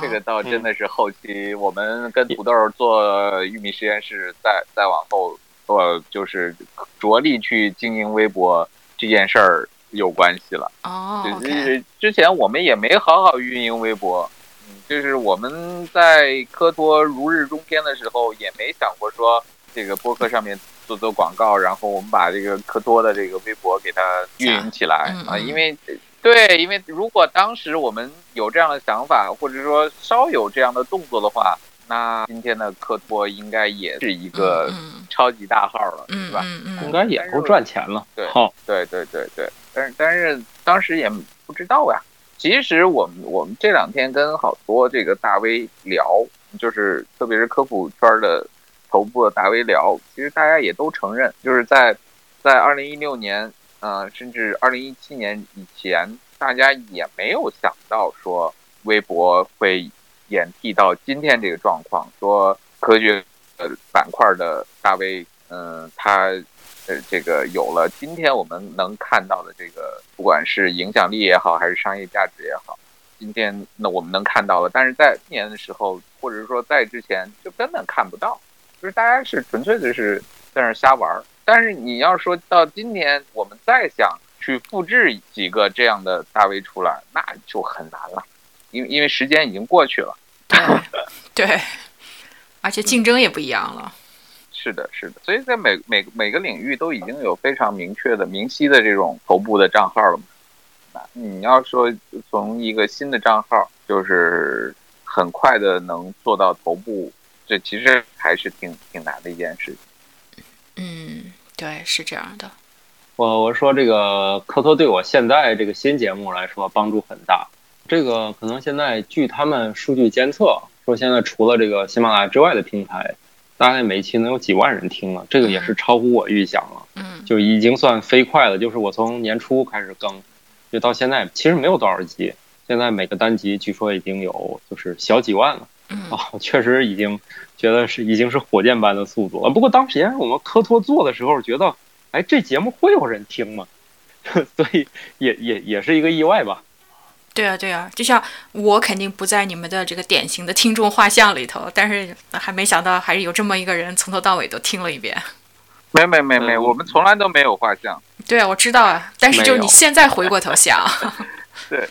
这个倒真的是后期，我们跟土豆做玉米实验室，再再往后。做就是着力去经营微博这件事儿有关系了哦。就是之前我们也没好好运营微博，嗯，就是我们在科托如日中天的时候，也没想过说这个播客上面做做广告，然后我们把这个科托的这个微博给它运营起来啊。因为对，因为如果当时我们有这样的想法，或者说稍有这样的动作的话。那今天的科托应该也是一个超级大号了，是吧？应该也够赚钱了。对，对，对，对，对。但是，但是当时也不知道呀。其实我们我们这两天跟好多这个大 V 聊，就是特别是科普圈的头部的大 V 聊，其实大家也都承认，就是在在二零一六年，呃，甚至二零一七年以前，大家也没有想到说微博会。演替到今天这个状况，说科学呃板块的大 V，嗯，他呃这个有了今天我们能看到的这个，不管是影响力也好，还是商业价值也好，今天那我们能看到了，但是在今年的时候，或者说在之前就根本看不到，就是大家是纯粹的是在那瞎玩儿。但是你要说到今天，我们再想去复制几个这样的大 V 出来，那就很难了，因为因为时间已经过去了。对，而且竞争也不一样了。是的，是的，所以在每每每个领域都已经有非常明确的、明晰的这种头部的账号了嘛。那你要说从一个新的账号，就是很快的能做到头部，这其实还是挺挺难的一件事情。嗯，对，是这样的。我我说这个科托对我现在这个新节目来说帮助很大。这个可能现在据他们数据监测说，现在除了这个喜马拉雅之外的平台，大概每一期能有几万人听了，这个也是超乎我预想了。嗯，就已经算飞快了。就是我从年初开始更，就到现在其实没有多少集，现在每个单集据说已经有就是小几万了。啊，确实已经觉得是已经是火箭般的速度了。不过当时我们科托做的时候，觉得哎这节目会有人听吗？所以也也也是一个意外吧。对啊，对啊，就像我肯定不在你们的这个典型的听众画像里头，但是还没想到还是有这么一个人从头到尾都听了一遍。没没没没，我们从来都没有画像。对啊，我知道啊，但是就是你现在回过头想，对，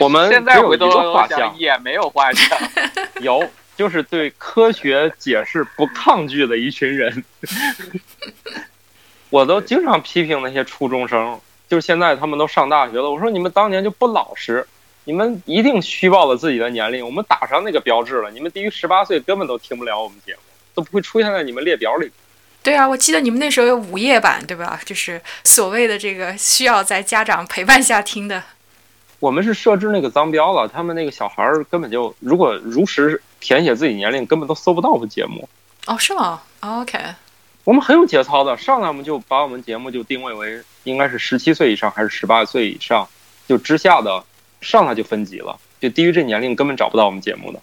我们现在回头画像也没有画像，有就是对科学解释不抗拒的一群人。我都经常批评那些初中生。就是现在他们都上大学了，我说你们当年就不老实，你们一定虚报了自己的年龄，我们打上那个标志了，你们低于十八岁根本都听不了我们节目，都不会出现在你们列表里。对啊，我记得你们那时候有午夜版，对吧？就是所谓的这个需要在家长陪伴下听的。我们是设置那个脏标了，他们那个小孩儿根本就如果如实填写自己年龄，根本都搜不到我们节目。哦，是吗？OK。我们很有节操的，上来我们就把我们节目就定位为应该是十七岁以上还是十八岁以上，就之下的上来就分级了，就低于这年龄根本找不到我们节目的。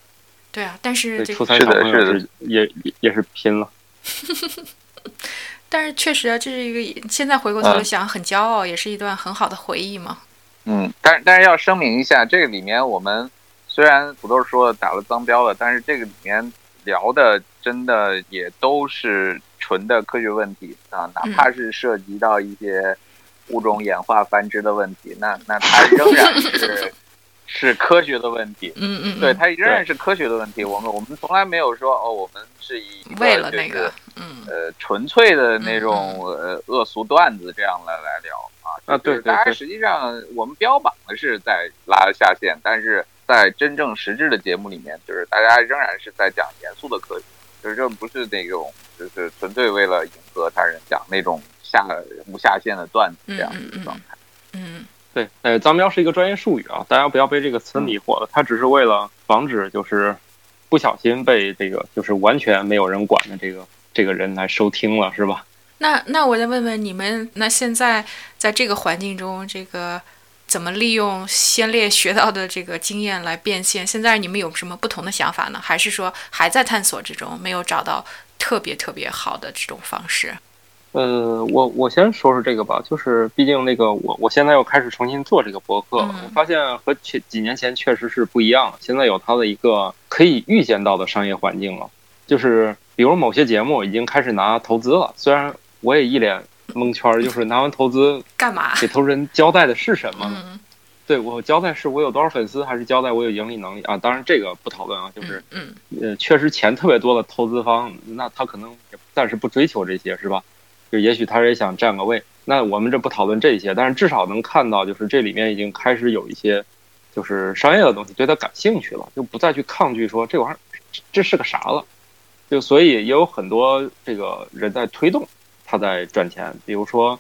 对啊，但是初三小朋友是也也也是拼了。但是确实啊，这是一个现在回过头想很骄傲，也是一段很好的回忆嘛。嗯，但是但是要声明一下，这个里面我们虽然土豆说打了脏标了，但是这个里面聊的真的也都是。纯的科学问题啊，哪怕是涉及到一些物种演化繁殖的问题，那那它仍然是是科学的问题。嗯嗯，对，它仍然是科学的问题。我们我们从来没有说哦，我们是以为了那个，嗯呃，纯粹的那种呃恶俗段子这样来来聊啊。啊，对，大家实际上我们标榜的是在拉下线，但是在真正实质的节目里面，就是大家仍然是在讲严肃的科学，就是这不是那种就是纯粹为了迎合他人讲那种下无下限的段子这样的一个状态。嗯。对，呃，脏标是一个专业术语啊，大家不要被这个词迷惑了。它只是为了防止就是不小心被这个就是完全没有人管的这个这个人来收听了，是吧？那那我再问问你们，那现在在这个环境中，这个怎么利用先烈学到的这个经验来变现？现在你们有什么不同的想法呢？还是说还在探索之中，没有找到特别特别好的这种方式？呃，我我先说说这个吧，就是毕竟那个我我现在又开始重新做这个博客，我发现和几几年前确实是不一样。现在有它的一个可以预见到的商业环境了，就是比如某些节目已经开始拿投资了，虽然我也一脸蒙圈，就是拿完投资干嘛？给投资人交代的是什么？嗯，对我交代是我有多少粉丝，还是交代我有盈利能力啊？当然这个不讨论啊，就是嗯呃，确实钱特别多的投资方，那他可能也暂时不追求这些，是吧？就也许他也想占个位，那我们这不讨论这些，但是至少能看到，就是这里面已经开始有一些，就是商业的东西对他感兴趣了，就不再去抗拒说这玩意儿这是个啥了，就所以也有很多这个人在推动他在赚钱，比如说，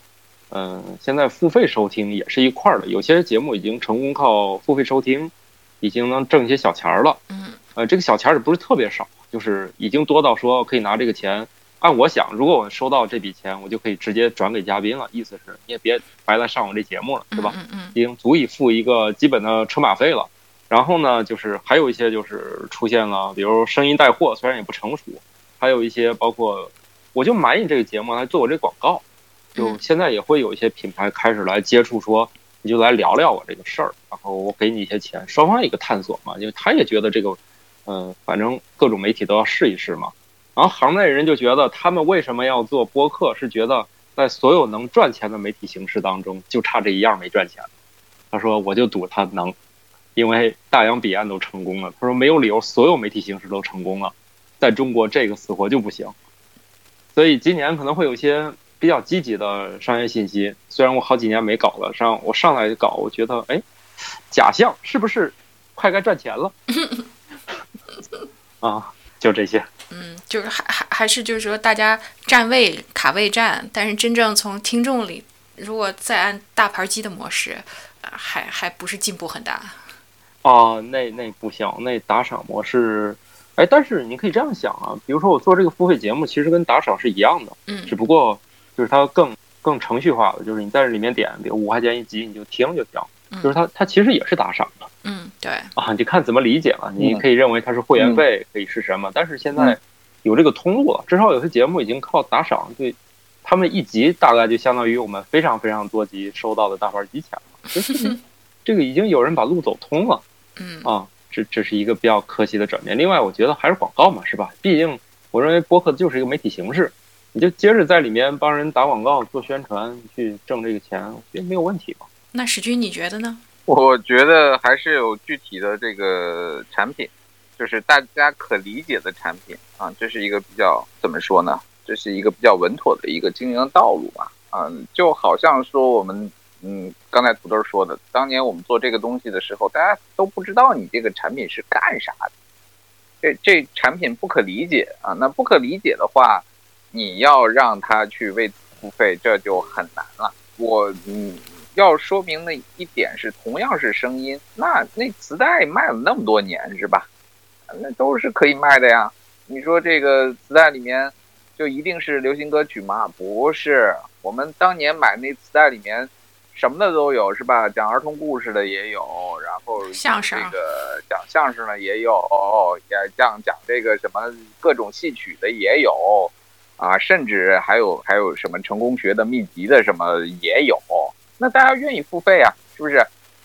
嗯，现在付费收听也是一块儿的，有些节目已经成功靠付费收听，已经能挣一些小钱儿了，嗯，呃，这个小钱儿也不是特别少，就是已经多到说可以拿这个钱。按我想，如果我收到这笔钱，我就可以直接转给嘉宾了。意思是，你也别白来上我这节目了，是吧？嗯嗯，已经足以付一个基本的车马费了。然后呢，就是还有一些就是出现了，比如声音带货，虽然也不成熟，还有一些包括，我就买你这个节目来做我这广告。就现在也会有一些品牌开始来接触，说你就来聊聊我这个事儿，然后我给你一些钱，双方一个探索嘛，因为他也觉得这个，嗯，反正各种媒体都要试一试嘛。然后行内人就觉得，他们为什么要做播客？是觉得在所有能赚钱的媒体形式当中，就差这一样没赚钱。他说：“我就赌他能，因为大洋彼岸都成功了。”他说：“没有理由所有媒体形式都成功了，在中国这个死活就不行。”所以今年可能会有一些比较积极的商业信息。虽然我好几年没搞了，上我上来搞，我觉得哎，假象是不是快该赚钱了？啊，就这些。嗯，就是还还还是就是说，大家站位卡位站，但是真正从听众里，如果再按大盘机的模式，还还不是进步很大。哦，那那不行，那打赏模式，哎，但是你可以这样想啊，比如说我做这个付费节目，其实跟打赏是一样的，嗯，只不过就是它更更程序化了，就是你在这里面点，比如五块钱一集，你就听就行，就是它它其实也是打赏的。嗯，对啊，你看怎么理解了？你可以认为它是会员费，可以是什么？但是现在有这个通路了，至少有些节目已经靠打赏，对他们一集大概就相当于我们非常非常多集收到的大盘机钱了。就是这个已经有人把路走通了。嗯啊，这这是一个比较可惜的转变。另外，我觉得还是广告嘛，是吧？毕竟我认为播客就是一个媒体形式，你就接着在里面帮人打广告、做宣传，去挣这个钱，我觉得没有问题吧。那史军，你觉得呢？我觉得还是有具体的这个产品，就是大家可理解的产品啊，这是一个比较怎么说呢？这是一个比较稳妥的一个经营道路吧。嗯，就好像说我们，嗯，刚才土豆说的，当年我们做这个东西的时候，大家都不知道你这个产品是干啥的，这这产品不可理解啊。那不可理解的话，你要让他去为此付费，这就很难了。我嗯。要说明的一点是，同样是声音，那那磁带卖了那么多年，是吧？那都是可以卖的呀。你说这个磁带里面就一定是流行歌曲吗？不是，我们当年买那磁带里面什么的都有，是吧？讲儿童故事的也有，然后相声这个讲相声的也有，也讲讲这个什么各种戏曲的也有，啊，甚至还有还有什么成功学的秘籍的什么也有。那大家愿意付费啊？是不是？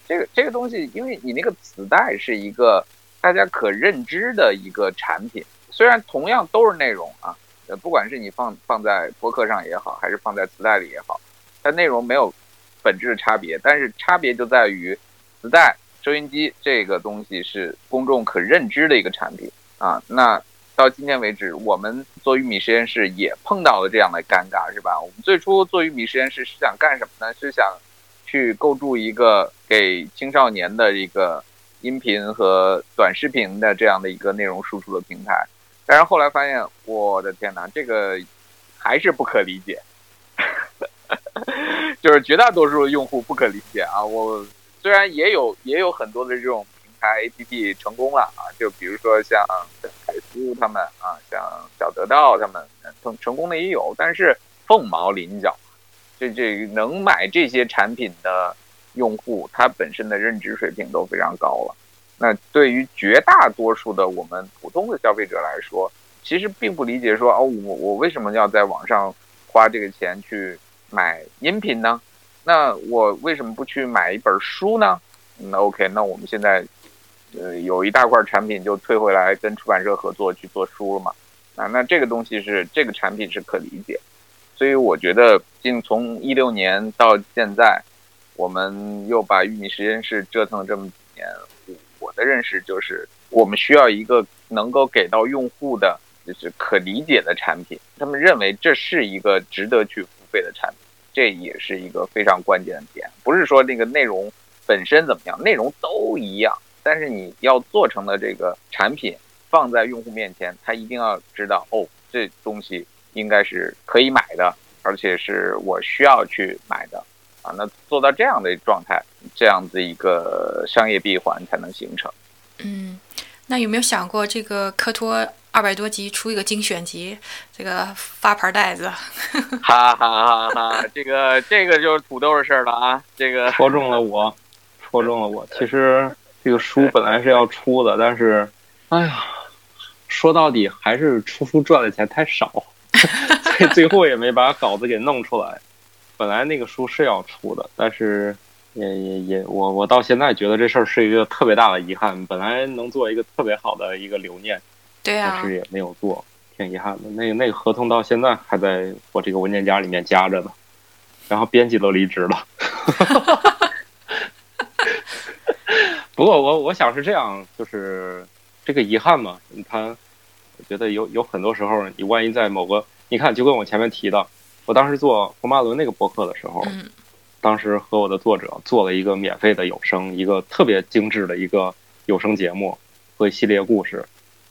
这个这个东西，因为你那个磁带是一个大家可认知的一个产品，虽然同样都是内容啊，呃，不管是你放放在博客上也好，还是放在磁带里也好，它内容没有本质的差别，但是差别就在于磁带收音机这个东西是公众可认知的一个产品啊。那到今天为止，我们做玉米实验室也碰到了这样的尴尬，是吧？我们最初做玉米实验室是想干什么呢？是想去构筑一个给青少年的一个音频和短视频的这样的一个内容输出的平台。但是后来发现，我的天哪，这个还是不可理解，就是绝大多数用户不可理解啊！我。虽然也有也有很多的这种平台 APP 成功了啊，就比如说像凯夫他们啊，像小得到他们成成功的也有，但是凤毛麟角。这这能买这些产品的用户，他本身的认知水平都非常高了。那对于绝大多数的我们普通的消费者来说，其实并不理解说哦，我我为什么要在网上花这个钱去买音频呢？那我为什么不去买一本书呢？那 OK，那我们现在，呃，有一大块产品就退回来跟出版社合作去做书了嘛？啊，那这个东西是这个产品是可理解，所以我觉得，进从一六年到现在，我们又把玉米实验室折腾了这么几年，我的认识就是，我们需要一个能够给到用户的，就是可理解的产品，他们认为这是一个值得去费的产品。这也是一个非常关键的点，不是说那个内容本身怎么样，内容都一样，但是你要做成的这个产品放在用户面前，他一定要知道，哦，这东西应该是可以买的，而且是我需要去买的，啊，那做到这样的状态，这样子一个商业闭环才能形成。嗯，那有没有想过这个科托？二百多集出一个精选集，这个发牌袋子，哈哈哈哈！这个这个就是土豆的事儿了啊！这个戳中了我，戳中了我。其实这个书本来是要出的，但是，哎呀，说到底还是出书赚的钱太少，所以最后也没把稿子给弄出来。本来那个书是要出的，但是也也也，我我到现在觉得这事儿是一个特别大的遗憾。本来能做一个特别好的一个留念。对但是也没有做，挺遗憾的。那个那个合同到现在还在我这个文件夹里面夹着呢，然后编辑都离职了。不过我我想是这样，就是这个遗憾嘛。他我觉得有有很多时候，你万一在某个，你看，就跟我前面提的，我当时做红马伦那个博客的时候，当时和我的作者做了一个免费的有声，一个特别精致的一个有声节目和一系列故事。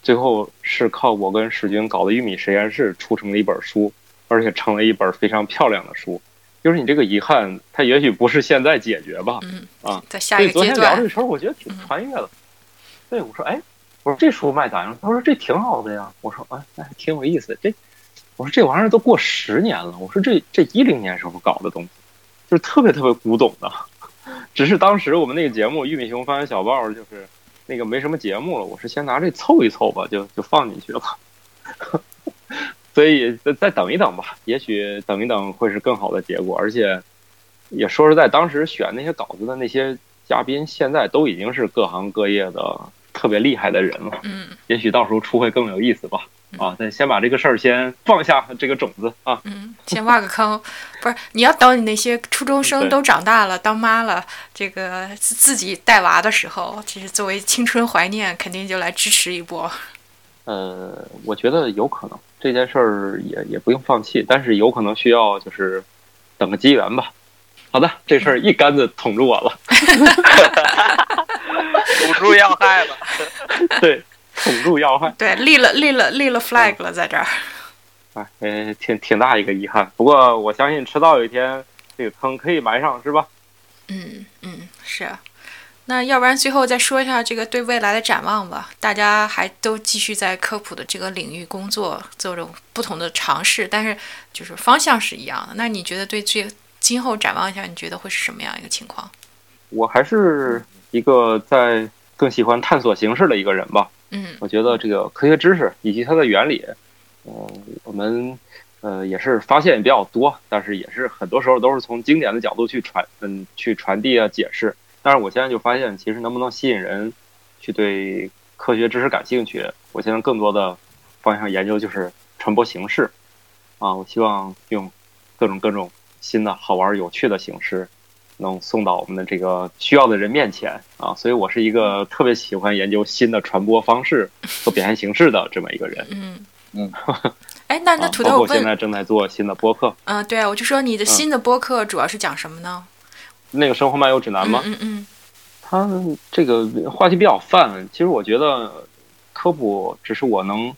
最后是靠我跟史军搞的玉米实验室出成了一本书，而且成了一本非常漂亮的书。就是你这个遗憾，它也许不是现在解决吧？嗯啊，在下一个阶段。昨天聊这事儿，我觉得挺穿越的。对，我说，哎，我说这书卖咋样？他说这挺好的呀。我说，哎，那还挺有意思。这，我说这玩意儿都过十年了。我说这这一零年时候搞的东西，就是特别特别古董的。只是当时我们那个节目《玉米熊翻小报》就是。那个没什么节目了，我是先拿这凑一凑吧，就就放进去了。所以再再等一等吧，也许等一等会是更好的结果。而且也说实在，当时选那些稿子的那些嘉宾，现在都已经是各行各业的特别厉害的人了。嗯，也许到时候出会更有意思吧。啊，那先把这个事儿先放下这个种子啊。嗯，先挖个坑，不是你要等你那些初中生都长大了当妈了，这个自自己带娃的时候，其实作为青春怀念，肯定就来支持一波。呃，我觉得有可能这件事儿也也不用放弃，但是有可能需要就是等个机缘吧。好的，这事儿一竿子捅住我了，捅住要害了。对。捅住要害，对，立了立了立了 flag 了，在这儿。哎，呃，挺挺大一个遗憾。不过我相信，迟早有一天这个坑可以埋上，是吧？嗯嗯，是。那要不然最后再说一下这个对未来的展望吧。大家还都继续在科普的这个领域工作，做着不同的尝试，但是就是方向是一样的。那你觉得对这今后展望一下，你觉得会是什么样一个情况？我还是一个在更喜欢探索形式的一个人吧。嗯，我觉得这个科学知识以及它的原理，嗯，我们呃也是发现比较多，但是也是很多时候都是从经典的角度去传，嗯，去传递啊解释。但是我现在就发现，其实能不能吸引人去对科学知识感兴趣，我现在更多的方向研究就是传播形式啊。我希望用各种各种新的好玩有趣的形式能送到我们的这个需要的人面前啊。所以我是一个特别喜欢研究新的传播方式和表现形式的这么一个人。嗯嗯。哎，那那土豆，包括现在正在做新的播客。嗯，对啊，我就说你的新的播客主要是讲什么呢？那个生活漫游指南吗？嗯嗯。它这个话题比较泛，其实我觉得科普只是我能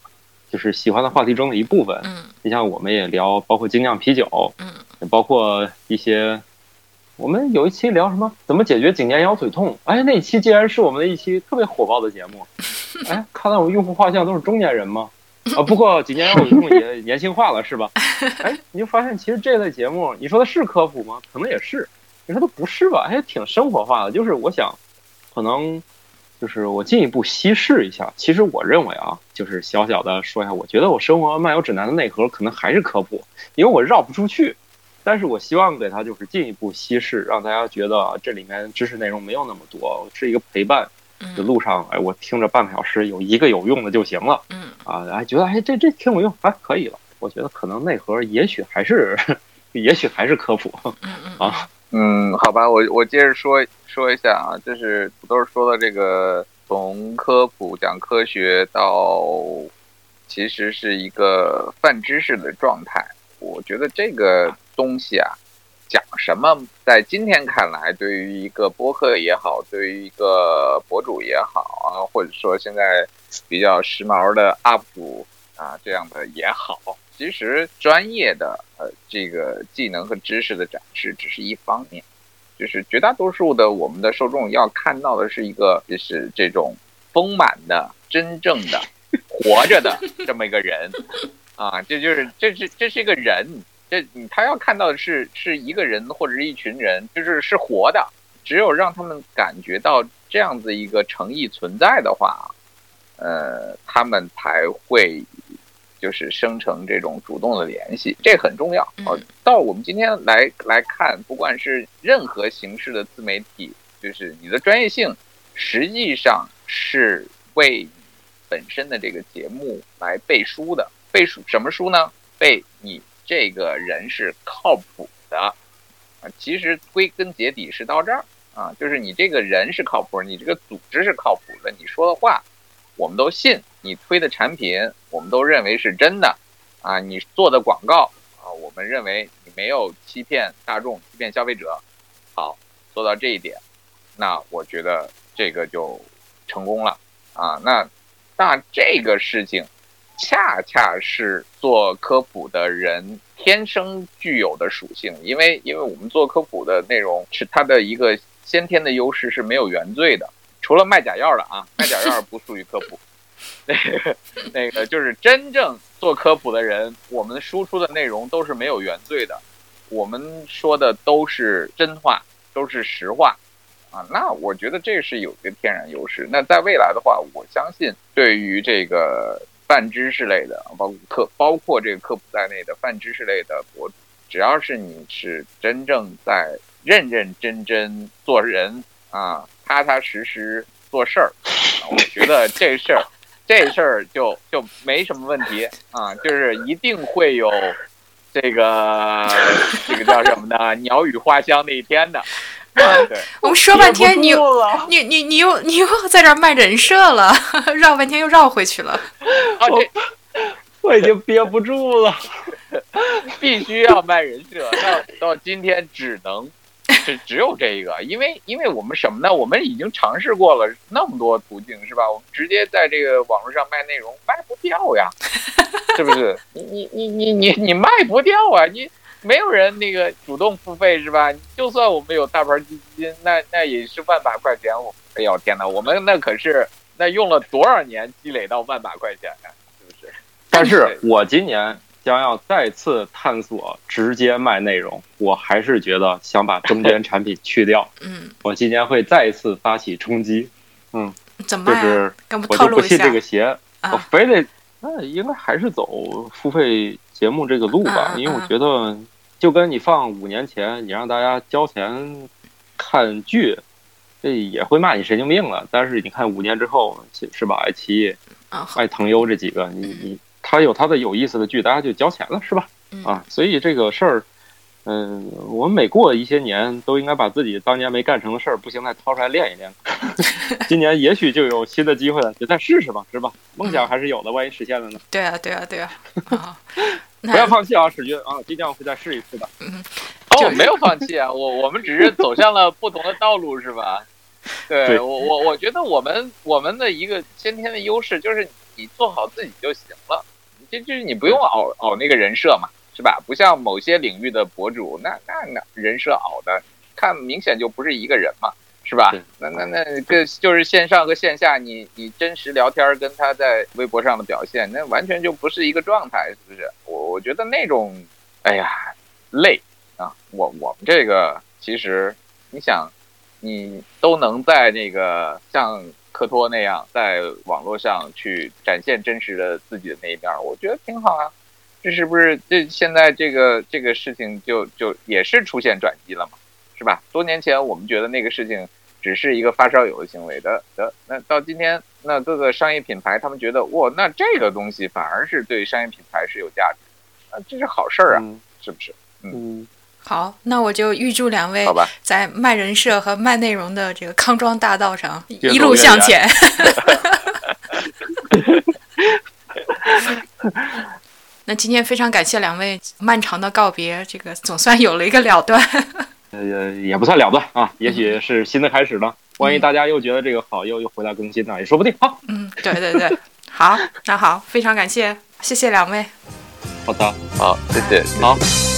就是喜欢的话题中的一部分。嗯。你像我们也聊，包括精酿啤酒，嗯，也包括一些，我们有一期聊什么怎么解决颈肩腰腿痛？哎，那期竟然是我们的一期特别火爆的节目。哎，看来我们用户画像都是中年人吗？啊，不过颈肩腰腿痛也 年轻化了，是吧？哎，你就发现其实这类节目，你说的是科普吗？可能也是。你说它不是吧？还挺生活化的。就是我想。可能就是我进一步稀释一下，其实我认为啊，就是小小的说一下，我觉得我生活漫游指南的内核可能还是科普，因为我绕不出去。但是我希望给它就是进一步稀释，让大家觉得这里面知识内容没有那么多，是一个陪伴的路上，哎，我听着半个小时有一个有用的就行了。嗯啊，哎，觉得哎这这挺有用，哎，可以了。我觉得可能内核也许还是，也许还是科普。啊。嗯，好吧，我我接着说说一下啊，就是土豆说的这个从科普讲科学到其实是一个泛知识的状态，我觉得这个东西啊，讲什么，在今天看来，对于一个播客也好，对于一个博主也好啊，或者说现在比较时髦的 UP 主啊这样的也好。其实专业的呃这个技能和知识的展示只是一方面，就是绝大多数的我们的受众要看到的是一个就是这种丰满的、真正的、活着的这么一个人啊，这就是这是这是一个人，这他要看到的是是一个人或者是一群人，就是是活的。只有让他们感觉到这样子一个诚意存在的话，呃，他们才会。就是生成这种主动的联系，这很重要。哦，到我们今天来来看，不管是任何形式的自媒体，就是你的专业性，实际上是为本身的这个节目来背书的。背书什么书呢？背你这个人是靠谱的啊。其实归根结底是到这儿啊，就是你这个人是靠谱，你这个组织是靠谱的，你说的话。我们都信你推的产品，我们都认为是真的，啊，你做的广告啊，我们认为你没有欺骗大众、欺骗消费者。好，做到这一点，那我觉得这个就成功了啊。那那这个事情，恰恰是做科普的人天生具有的属性，因为因为我们做科普的内容是它的一个先天的优势是没有原罪的。除了卖假药的啊，卖假药不属于科普。那个那个就是真正做科普的人，我们输出的内容都是没有原罪的，我们说的都是真话，都是实话啊。那我觉得这是有一个天然优势。那在未来的话，我相信对于这个泛知识类的，包括科包括这个科普在内的泛知识类的博主，只要是你是真正在认认真真做人啊。踏踏实实做事儿，我觉得这事儿，这事儿就就没什么问题啊，就是一定会有这个这个叫什么呢？鸟语花香那一天的。对，我们说半天，你 你你你又你又在这卖人设了，绕半天又绕回去了。啊，这我已经憋不住了，必须要卖人设，到到今天只能。只只有这个，因为因为我们什么呢？我们已经尝试过了那么多途径，是吧？我们直接在这个网络上卖内容，卖不掉呀，是不是？你你你你你你卖不掉啊！你没有人那个主动付费，是吧？就算我们有大盘基金，那那也是万把块钱。我哎呦天哪，我们那可是那用了多少年积累到万把块钱呀，是不是？但是我今年。将要再次探索直接卖内容，我还是觉得想把中间产品去掉。嗯，我今年会再一次发起冲击。嗯，怎么就是我就不信这个邪，我非得那应该还是走付费节目这个路吧，因为我觉得就跟你放五年前，你让大家交钱看剧，这也会骂你神经病了。但是你看五年之后，是吧？爱奇艺、爱腾优这几个，你你。他有他的有意思的剧，大家就交钱了，是吧？啊，所以这个事儿，嗯，我们每过一些年，都应该把自己当年没干成的事儿，不行再掏出来练一练。今年也许就有新的机会了，就再试试吧，是吧？梦想还是有的，万一实现了呢？对啊，对啊，对啊。啊，不要放弃啊，史军啊，今天我会再试一次的。嗯，哦，没有放弃啊，我我们只是走向了不同的道路，是吧？对我我我觉得我们我们的一个先天的优势就是你做好自己就行了，就就是你不用熬熬那个人设嘛。是吧？不像某些领域的博主，那那那人设熬的，看明显就不是一个人嘛，是吧？那那那个就是线上和线下，你你真实聊天跟他在微博上的表现，那完全就不是一个状态，是不是？我我觉得那种，哎呀，累啊！我我们这个其实，你想，你都能在那个像科托那样，在网络上去展现真实的自己的那一面，我觉得挺好啊。这是不是这现在这个这个事情就就也是出现转机了嘛？是吧？多年前我们觉得那个事情只是一个发烧友的行为的的，那到今天那各个商业品牌他们觉得哇，那这个东西反而是对商业品牌是有价值，啊，这是好事儿啊，是不是？嗯，好，那我就预祝两位好吧，在卖人设和卖内容的这个康庄大道上一路向前。那今天非常感谢两位漫长的告别，这个总算有了一个了断。呃，也不算了断啊，也许是新的开始呢。万一大家又觉得这个好，又又回来更新呢，也说不定。好，嗯，对对对，好，那好，非常感谢，谢谢两位。好的，好，谢谢，好。